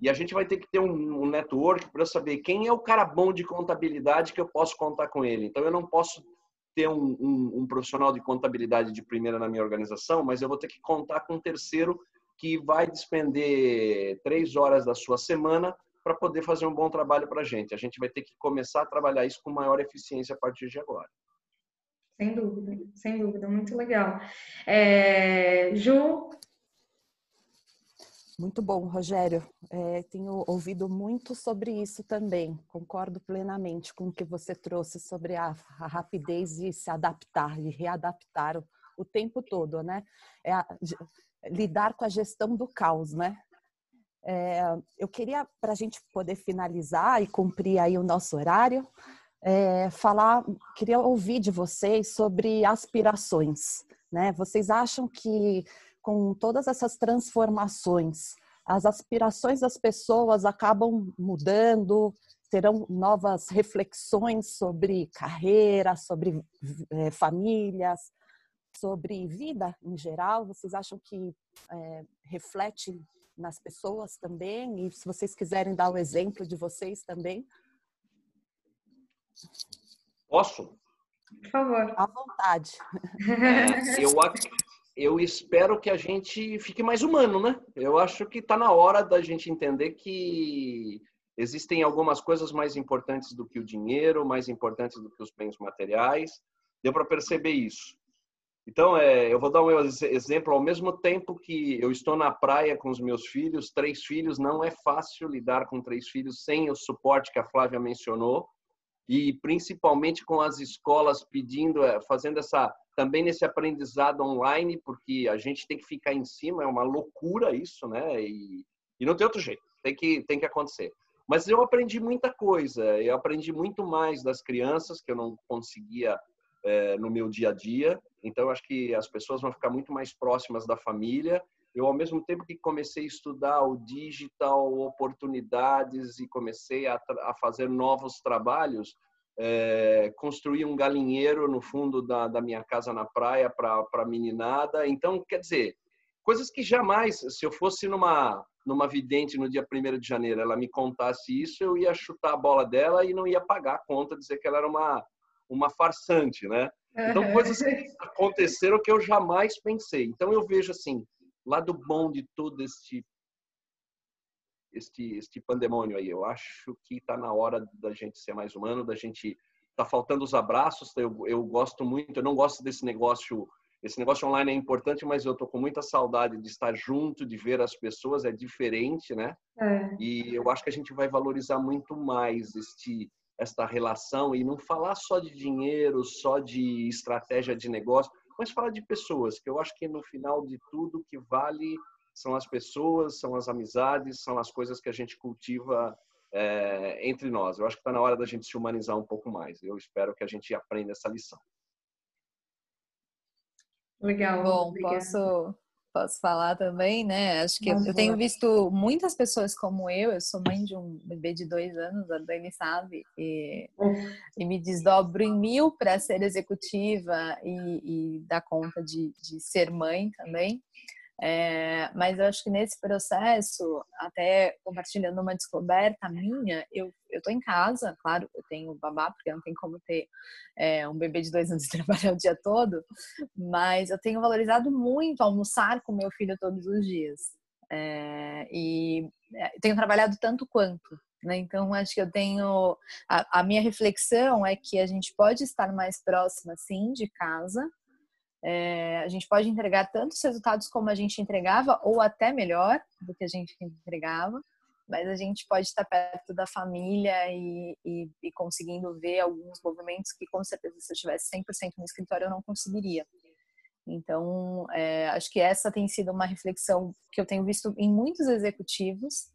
e a gente vai ter que ter um, um network para saber quem é o cara bom de contabilidade que eu posso contar com ele. Então, eu não posso ter um, um, um profissional de contabilidade de primeira na minha organização, mas eu vou ter que contar com um terceiro que vai despender três horas da sua semana para poder fazer um bom trabalho para a gente. A gente vai ter que começar a trabalhar isso com maior eficiência a partir de agora. Sem dúvida, sem dúvida, muito legal. É, Ju? Muito bom, Rogério. É, tenho ouvido muito sobre isso também. Concordo plenamente com o que você trouxe sobre a, a rapidez de se adaptar e readaptar o, o tempo todo, né? É a, lidar com a gestão do caos, né? É, eu queria, para a gente poder finalizar e cumprir aí o nosso horário, é, falar, queria ouvir de vocês sobre aspirações. Né? Vocês acham que com todas essas transformações, as aspirações das pessoas acabam mudando, terão novas reflexões sobre carreira, sobre é, famílias, sobre vida em geral? Vocês acham que é, reflete nas pessoas também? E se vocês quiserem dar o exemplo de vocês também, Posso? Por favor. À vontade. É, eu, eu espero que a gente fique mais humano, né? Eu acho que está na hora da gente entender que existem algumas coisas mais importantes do que o dinheiro, mais importantes do que os bens materiais. Deu para perceber isso. Então, é, eu vou dar um exemplo. Ao mesmo tempo que eu estou na praia com os meus filhos, três filhos, não é fácil lidar com três filhos sem o suporte que a Flávia mencionou e principalmente com as escolas pedindo, eh, fazendo essa também nesse aprendizado online, porque a gente tem que ficar em cima, é uma loucura isso, né? E, e não tem outro jeito, tem que tem que acontecer. Mas eu aprendi muita coisa, eu aprendi muito mais das crianças que eu não conseguia é, no meu dia a dia. Então, acho que as pessoas vão ficar muito mais próximas da família. Eu, ao mesmo tempo que comecei a estudar o digital, oportunidades e comecei a, a fazer novos trabalhos, é, construí um galinheiro no fundo da, da minha casa na praia para a meninada. Então, quer dizer, coisas que jamais, se eu fosse numa numa vidente no dia 1 de janeiro, ela me contasse isso, eu ia chutar a bola dela e não ia pagar a conta, dizer que ela era uma, uma farsante, né? Então, coisas que aconteceram que eu jamais pensei. Então, eu vejo assim, lado bom de todo este este este pandemônio aí. Eu acho que está na hora da gente ser mais humano, da gente tá faltando os abraços. Eu, eu gosto muito, eu não gosto desse negócio. Esse negócio online é importante, mas eu tô com muita saudade de estar junto, de ver as pessoas. É diferente, né? É. E eu acho que a gente vai valorizar muito mais este esta relação e não falar só de dinheiro, só de estratégia de negócio, mas falar de pessoas, que eu acho que no final de tudo que vale são as pessoas, são as amizades, são as coisas que a gente cultiva é, entre nós. Eu acho que está na hora da gente se humanizar um pouco mais. Eu espero que a gente aprenda essa lição. Legal. Bom, posso posso falar também, né? Acho que eu, eu, tenho visto muitas pessoas como eu, eu sou mãe de um bebê de dois anos, a Dani sabe, e, e me desdobro em mil para ser executiva e, e dar conta de, de ser mãe também. É, mas eu acho que nesse processo, até compartilhando uma descoberta minha, eu eu tô em casa, claro, eu tenho babá, porque não tem como ter é, um bebê de dois anos e trabalhar o dia todo, mas eu tenho valorizado muito almoçar com meu filho todos os dias. É, e é, tenho trabalhado tanto quanto, né? Então, acho que eu tenho. A, a, minha reflexão é que a gente pode estar mais próxima, sim, de casa. É, a gente pode entregar tantos resultados como a gente entregava, ou até melhor do que a gente entregava, mas a gente pode estar perto da família e, e, e conseguindo ver alguns movimentos que, com certeza, se eu estivesse 100% no escritório, eu não conseguiria. Então, é, acho que essa tem sido uma reflexão que eu tenho visto em muitos executivos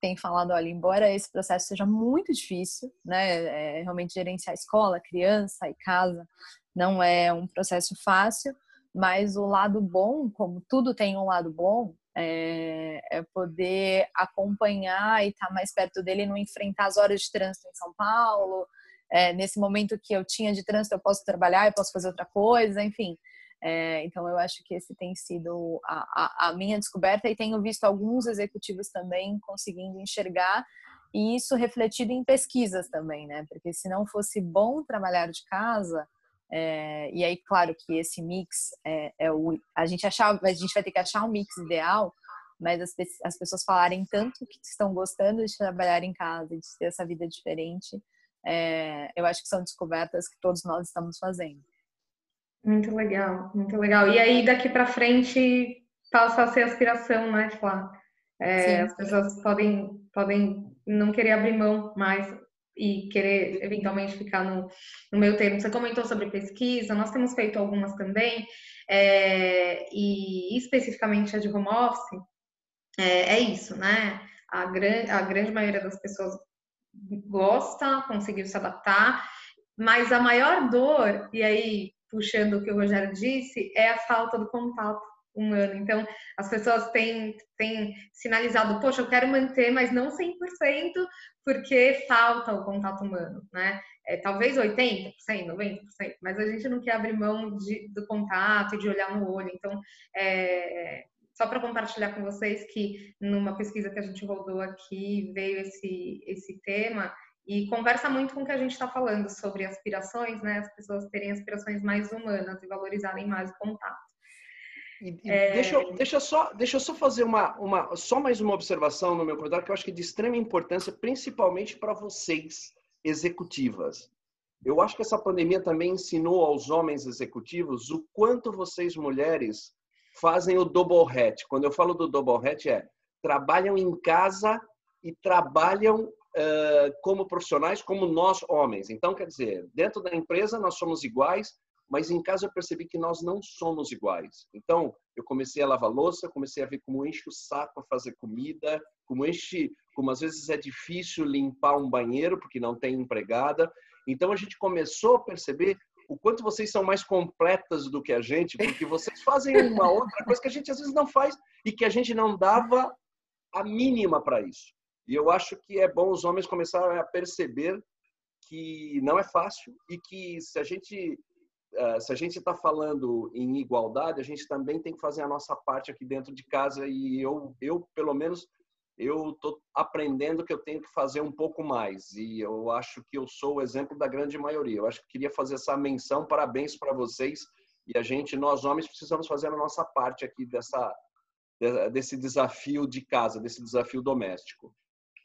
tem falado, olha, embora esse processo seja muito difícil, né, é, realmente gerenciar escola, criança e casa não é um processo fácil, mas o lado bom, como tudo tem um lado bom, é, é poder acompanhar e estar tá mais perto dele, não enfrentar as horas de trânsito em São Paulo. É, nesse momento que eu tinha de trânsito, eu posso trabalhar, eu posso fazer outra coisa, enfim. É, então, eu acho que esse tem sido a, a, a, minha descoberta e tenho visto alguns executivos também conseguindo enxergar e isso refletido em pesquisas também, né? Porque se não fosse bom trabalhar de casa, é, e aí, claro que esse mix é, é, o. A gente achar, a gente vai ter que achar um mix ideal, mas as, as pessoas falarem tanto que estão gostando de trabalhar em casa, de ter essa vida diferente, é, eu acho que são descobertas que todos nós estamos fazendo. Muito legal, muito legal. E aí, daqui para frente, passa a ser aspiração, né, Flá? É, as pessoas podem, podem não querer abrir mão mais e querer eventualmente ficar no, no meio termo. Você comentou sobre pesquisa, nós temos feito algumas também, é, e especificamente a de home office, é, é isso, né? A, gran, a grande maioria das pessoas gosta, conseguiu se adaptar, mas a maior dor, e aí puxando o que o Rogério disse, é a falta do contato humano. Então, as pessoas têm, têm sinalizado, poxa, eu quero manter, mas não 100%, porque falta o contato humano, né? É, talvez 80%, 90%, mas a gente não quer abrir mão de, do contato e de olhar no olho. Então, é, só para compartilhar com vocês que numa pesquisa que a gente rodou aqui veio esse, esse tema, e conversa muito com o que a gente está falando sobre aspirações, né? As pessoas terem aspirações mais humanas e valorizarem mais o contato. E, e é... deixa, eu, deixa, só, deixa eu só fazer uma, uma, só mais uma observação no meu comentário que eu acho que é de extrema importância, principalmente para vocês, executivas. Eu acho que essa pandemia também ensinou aos homens executivos o quanto vocês, mulheres, fazem o double hat. Quando eu falo do double hat, é trabalham em casa e trabalham como profissionais, como nós homens. Então, quer dizer, dentro da empresa nós somos iguais, mas em casa eu percebi que nós não somos iguais. Então, eu comecei a lavar louça, comecei a ver como enche o saco a fazer comida, como enche, como às vezes é difícil limpar um banheiro porque não tem empregada. Então, a gente começou a perceber o quanto vocês são mais completas do que a gente, porque vocês fazem uma outra coisa que a gente às vezes não faz e que a gente não dava a mínima para isso. E eu acho que é bom os homens começarem a perceber que não é fácil e que se a gente se a gente está falando em igualdade, a gente também tem que fazer a nossa parte aqui dentro de casa e eu, eu pelo menos, eu estou aprendendo que eu tenho que fazer um pouco mais e eu acho que eu sou o exemplo da grande maioria. Eu acho que queria fazer essa menção, parabéns para vocês e a gente, nós homens, precisamos fazer a nossa parte aqui dessa desse desafio de casa, desse desafio doméstico.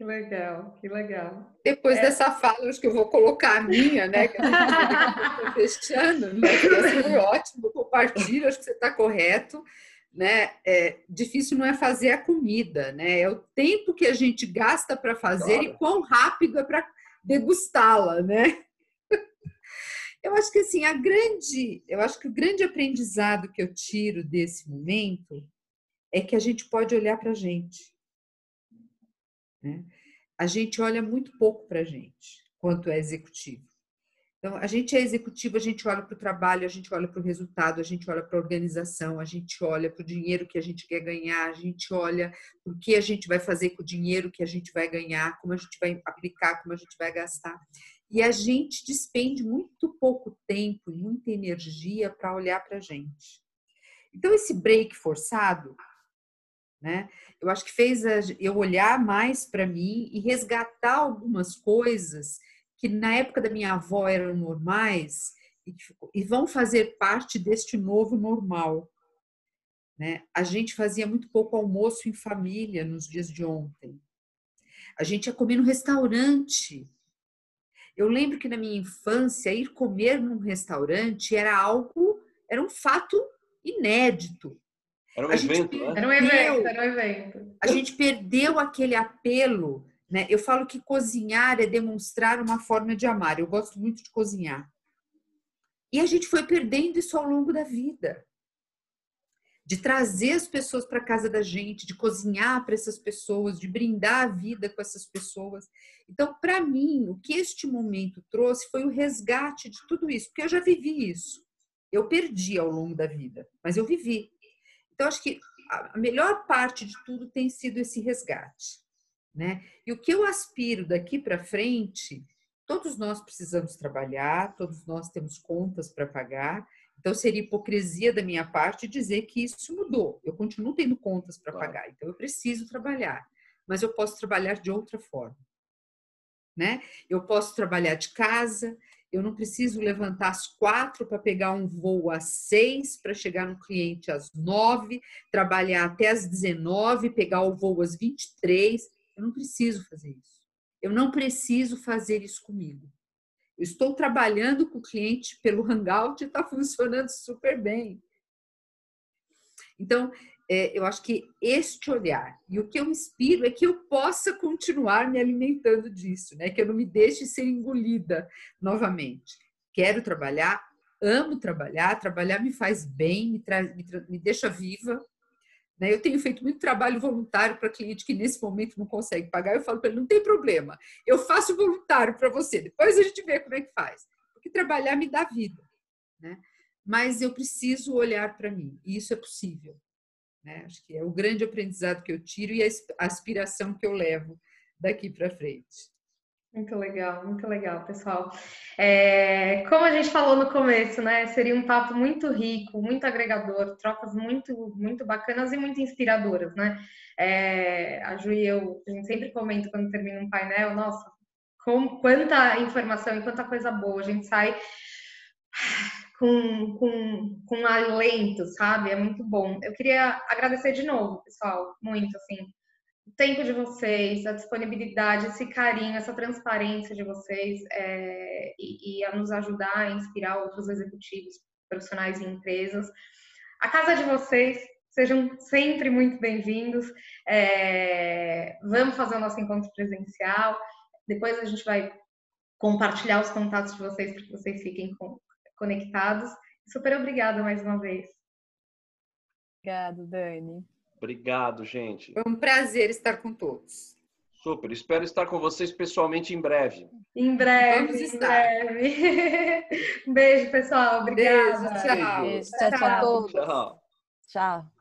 Que legal, que legal. Depois é. dessa fala, acho que eu vou colocar a minha, né? Que eu fechando, né? foi ótimo, compartilho, acho que você está correto. Né? É, difícil não é fazer a comida, né? É o tempo que a gente gasta para fazer e quão rápido é para degustá-la, né? Eu acho que assim, a grande, eu acho que o grande aprendizado que eu tiro desse momento é que a gente pode olhar para a gente né? A gente olha muito pouco para a gente, quanto é executivo. Então, a gente é executivo, a gente olha para o trabalho, a gente olha para o resultado, a gente olha para a organização, a gente olha para o dinheiro que a gente quer ganhar, a gente olha o que a gente vai fazer com o dinheiro que a gente vai ganhar, como a gente vai aplicar, como a gente vai gastar. E a gente despende muito pouco tempo e muita energia para olhar para a gente. Então, esse break forçado né? Eu acho que fez eu olhar mais para mim e resgatar algumas coisas que na época da minha avó eram normais e, vão fazer parte deste novo normal. Né? A gente fazia muito pouco almoço em família nos dias de ontem. A gente ia comer no restaurante. Eu lembro que na minha infância ir comer num restaurante era algo, era um fato inédito. Era um evento, né? Era um evento, era um evento. A gente perdeu aquele apelo, né? Eu falo que cozinhar é demonstrar uma forma de amar. Eu gosto muito de cozinhar. E a gente foi perdendo isso ao longo da vida. De trazer as pessoas para casa da gente, de cozinhar para essas pessoas, de brindar a vida com essas pessoas. Então, para mim, o que este momento trouxe foi o resgate de tudo isso, porque eu já vivi isso. Eu perdi ao longo da vida, mas eu vivi. Então, acho que a melhor parte de tudo tem sido esse resgate. Né? E o que eu aspiro daqui para frente Todos nós precisamos trabalhar, todos nós temos contas para pagar. Então, seria hipocrisia da minha parte dizer que isso mudou. Eu continuo tendo contas para claro. pagar, então eu preciso trabalhar. Mas eu posso trabalhar de outra forma. Né? Eu posso trabalhar de casa, eu não preciso levantar às quatro para pegar um voo às seis, para chegar no cliente às nove, trabalhar até às dezenove, pegar o voo às vinte e três. Eu não preciso fazer isso. Eu não preciso fazer isso comigo. Eu estou trabalhando com o cliente pelo Hangout e está funcionando super bem. Então, é, eu acho que este olhar, e o que eu inspiro é que eu possa continuar me alimentando disso, né? que eu não me deixe ser engolida novamente. Quero trabalhar, amo trabalhar, trabalhar me faz bem, me, me, me deixa viva, né? Eu tenho feito muito trabalho voluntário para cliente que nesse momento não consegue pagar. Eu falo para ele: não tem problema, eu faço voluntário para você, depois a gente vê como é que faz. Porque trabalhar me dá vida. Né? Mas eu preciso olhar para mim, e isso é possível. Né? Acho que é o grande aprendizado que eu tiro e a aspiração que eu levo daqui para frente. Muito legal, muito legal, pessoal. É, como a gente falou no começo, né? Seria um papo muito rico, muito agregador, trocas muito, muito bacanas e muito inspiradoras, né? É, a Ju e eu, a gente sempre comenta quando termina um painel, nossa, com, quanta informação e quanta coisa boa, a gente sai com, com, com alento, sabe? É muito bom. Eu queria agradecer de novo, pessoal, muito, assim, o tempo de vocês, a disponibilidade, esse carinho, essa transparência de vocês é, e, e, a nos ajudar a inspirar outros executivos, profissionais e empresas. A casa de vocês, sejam sempre muito bem-vindos. É, vamos fazer o nosso encontro presencial. Depois a gente vai compartilhar os contatos de vocês para que vocês fiquem conectados. Super obrigada mais uma vez. Obrigada, Dani. Obrigado, gente. Foi um prazer estar com todos. Super. Espero estar com vocês pessoalmente em breve. Em breve. Vamos estar. Breve. Beijo, pessoal. Obrigada. Beijo, tchau. Beijo, tchau, tchau. Tchau. tchau.